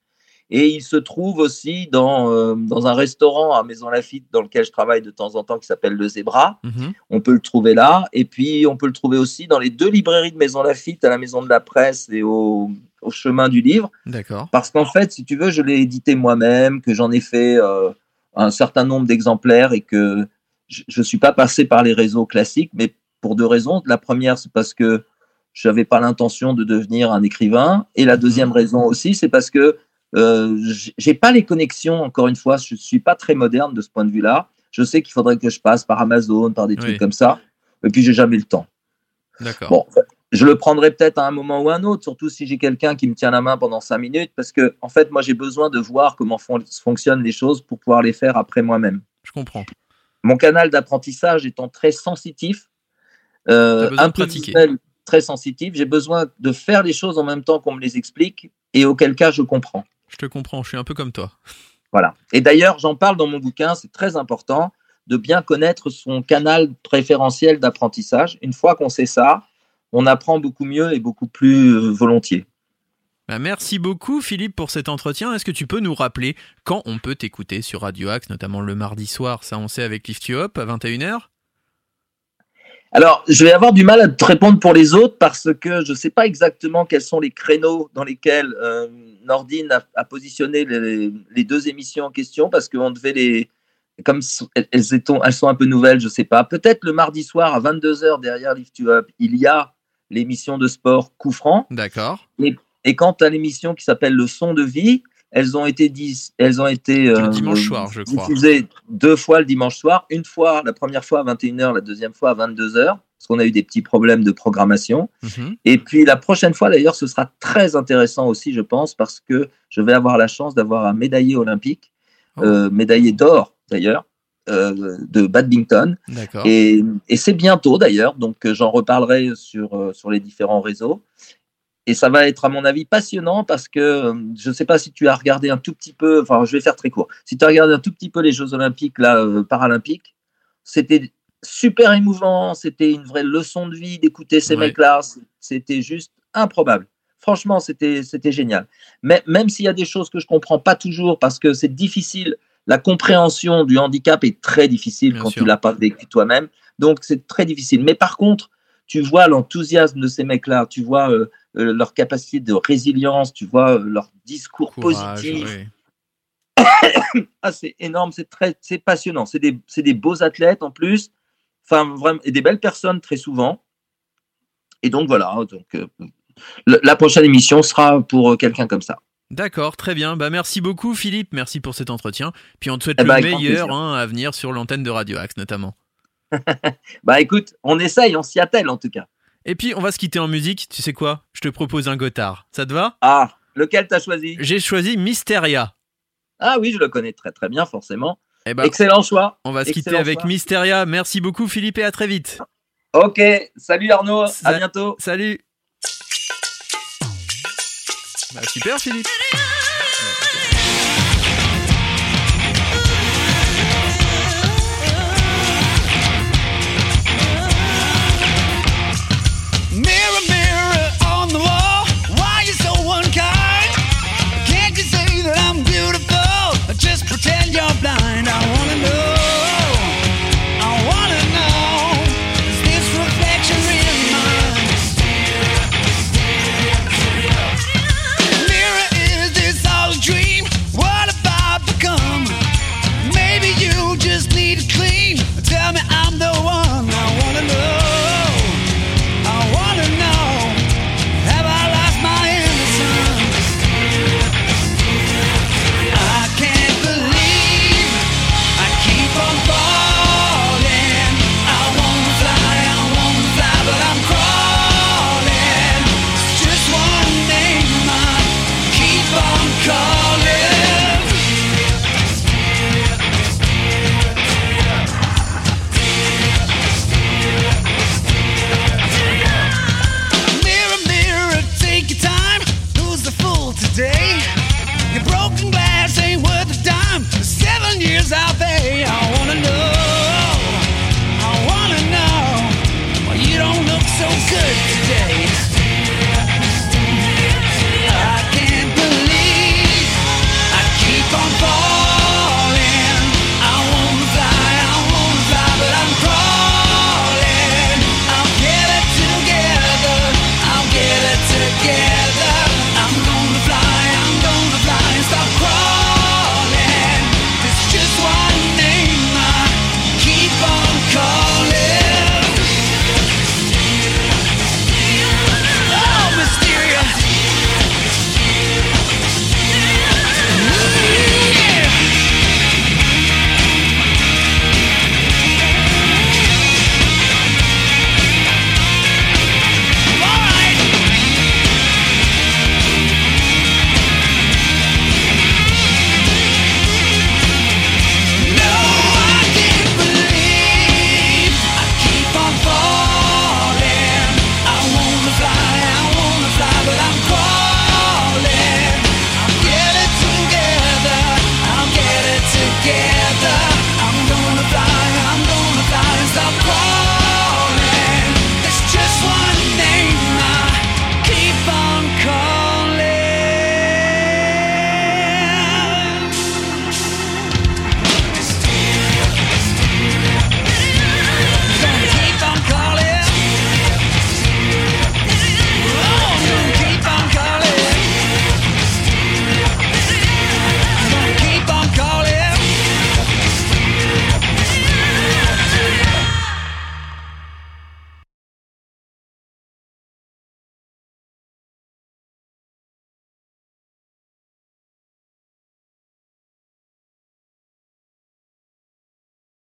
Et il se trouve aussi dans, euh, dans un restaurant à Maison Lafitte dans lequel je travaille de temps en temps qui s'appelle Le Zébra. Mhm. On peut le trouver là. Et puis, on peut le trouver aussi dans les deux librairies de Maison Lafitte, à la Maison de la Presse et au, au Chemin du Livre. D'accord. Parce qu'en fait, si tu veux, je l'ai édité moi-même, que j'en ai fait euh, un certain nombre d'exemplaires et que je ne suis pas passé par les réseaux classiques, mais pour deux raisons. La première, c'est parce que je n'avais pas l'intention de devenir un écrivain. Et la deuxième raison aussi, c'est parce que euh, j'ai pas les connexions, encore une fois, je ne suis pas très moderne de ce point de vue-là. Je sais qu'il faudrait que je passe par Amazon, par des trucs Oui. comme ça. Et puis, j'ai jamais le temps. D'accord. Bon, je le prendrai peut-être à un moment ou à un autre, surtout si j'ai quelqu'un qui me tient la main pendant cinq minutes, parce que en fait, moi, j'ai besoin de voir comment fon- fonctionnent les choses pour pouvoir les faire après moi-même. Je comprends. Mon canal d'apprentissage étant très sensitif, euh, un peu visuel, très sensitif, j'ai besoin de faire les choses en même temps qu'on me les explique, et auquel cas je comprends. Je te comprends. Je suis un peu comme toi. Voilà. Et d'ailleurs, j'en parle dans mon bouquin, c'est très important de bien connaître son canal préférentiel d'apprentissage. Une fois qu'on sait ça, on apprend beaucoup mieux et beaucoup plus euh, volontiers. Bah, merci beaucoup Philippe pour cet entretien. Est-ce que tu peux nous rappeler quand on peut t'écouter sur Radio Axe, notamment le mardi soir, ça on sait avec Lift You Up à 21h Alors, je vais avoir du mal à te répondre pour les autres parce que je ne sais pas exactement quels sont les créneaux dans lesquels euh, Nordine a, a positionné les, les, deux émissions en question parce qu'on devait les. Comme elles, étant, elles sont un peu nouvelles, je ne sais pas. Peut-être le mardi soir à 22h derrière Lift You Up, il y a l'émission de sport Coup Franc. D'accord. Et, et, quant à l'émission qui s'appelle Le son de vie, elles ont été, dis, elles ont été euh, dimanche soir, je crois. diffusées deux fois le dimanche soir. Une fois, la première fois à 21h, la deuxième fois à 22h, parce qu'on a eu des petits problèmes de programmation. Mm -hmm. Et puis la prochaine fois, d'ailleurs, ce sera très intéressant aussi, je pense, parce que je vais avoir la chance d'avoir un médaillé olympique, oh. euh, médaillé d'or d'ailleurs, euh, de badminton. Et, et c'est bientôt d'ailleurs, donc j'en reparlerai sur, euh, sur les différents réseaux. Et ça va être, à mon avis, passionnant parce que je ne sais pas si tu as regardé un tout petit peu, enfin, je vais faire très court. Si tu as regardé un tout petit peu les Jeux Olympiques, là, euh, paralympiques, c'était super émouvant. C'était une vraie leçon de vie d'écouter ces ouais. mecs-là. C'était juste improbable. Franchement, c'était génial. Mais même s'il y a des choses que je ne comprends pas toujours parce que c'est difficile, la compréhension du handicap est très difficile Bien quand sûr. tu ne l'as pas vécu toi-même. Donc, c'est très difficile. Mais par contre, tu vois l'enthousiasme de ces mecs-là, tu vois euh, euh, leur capacité de résilience, tu vois euh, leur discours Courage, positif. Oui. [coughs] ah, c'est énorme, c'est très, c'est passionnant. C'est des, des, beaux athlètes en plus, enfin vraiment, et des belles personnes très souvent. Et donc voilà, donc la prochaine émission sera pour quelqu'un comme ça. D'accord, très bien. Bah merci beaucoup Philippe, merci pour cet entretien. Puis on te souhaite eh bah, le meilleur hein, à venir sur l'antenne de Radio Axe notamment. [laughs] bah écoute, on essaye, on s'y attelle en tout cas. Et puis on va se quitter en musique, tu sais quoi? Je te propose un Gotthard, ça te va? Ah, lequel t'as choisi? J'ai choisi Mysteria. Ah oui, je le connais très très bien forcément. Eh ben, Excellent choix. On va se quitter avec choix. Mysteria, merci beaucoup Philippe et à très vite. Ok, salut Arnaud, Sa à bientôt. Salut. Bah, super Philippe.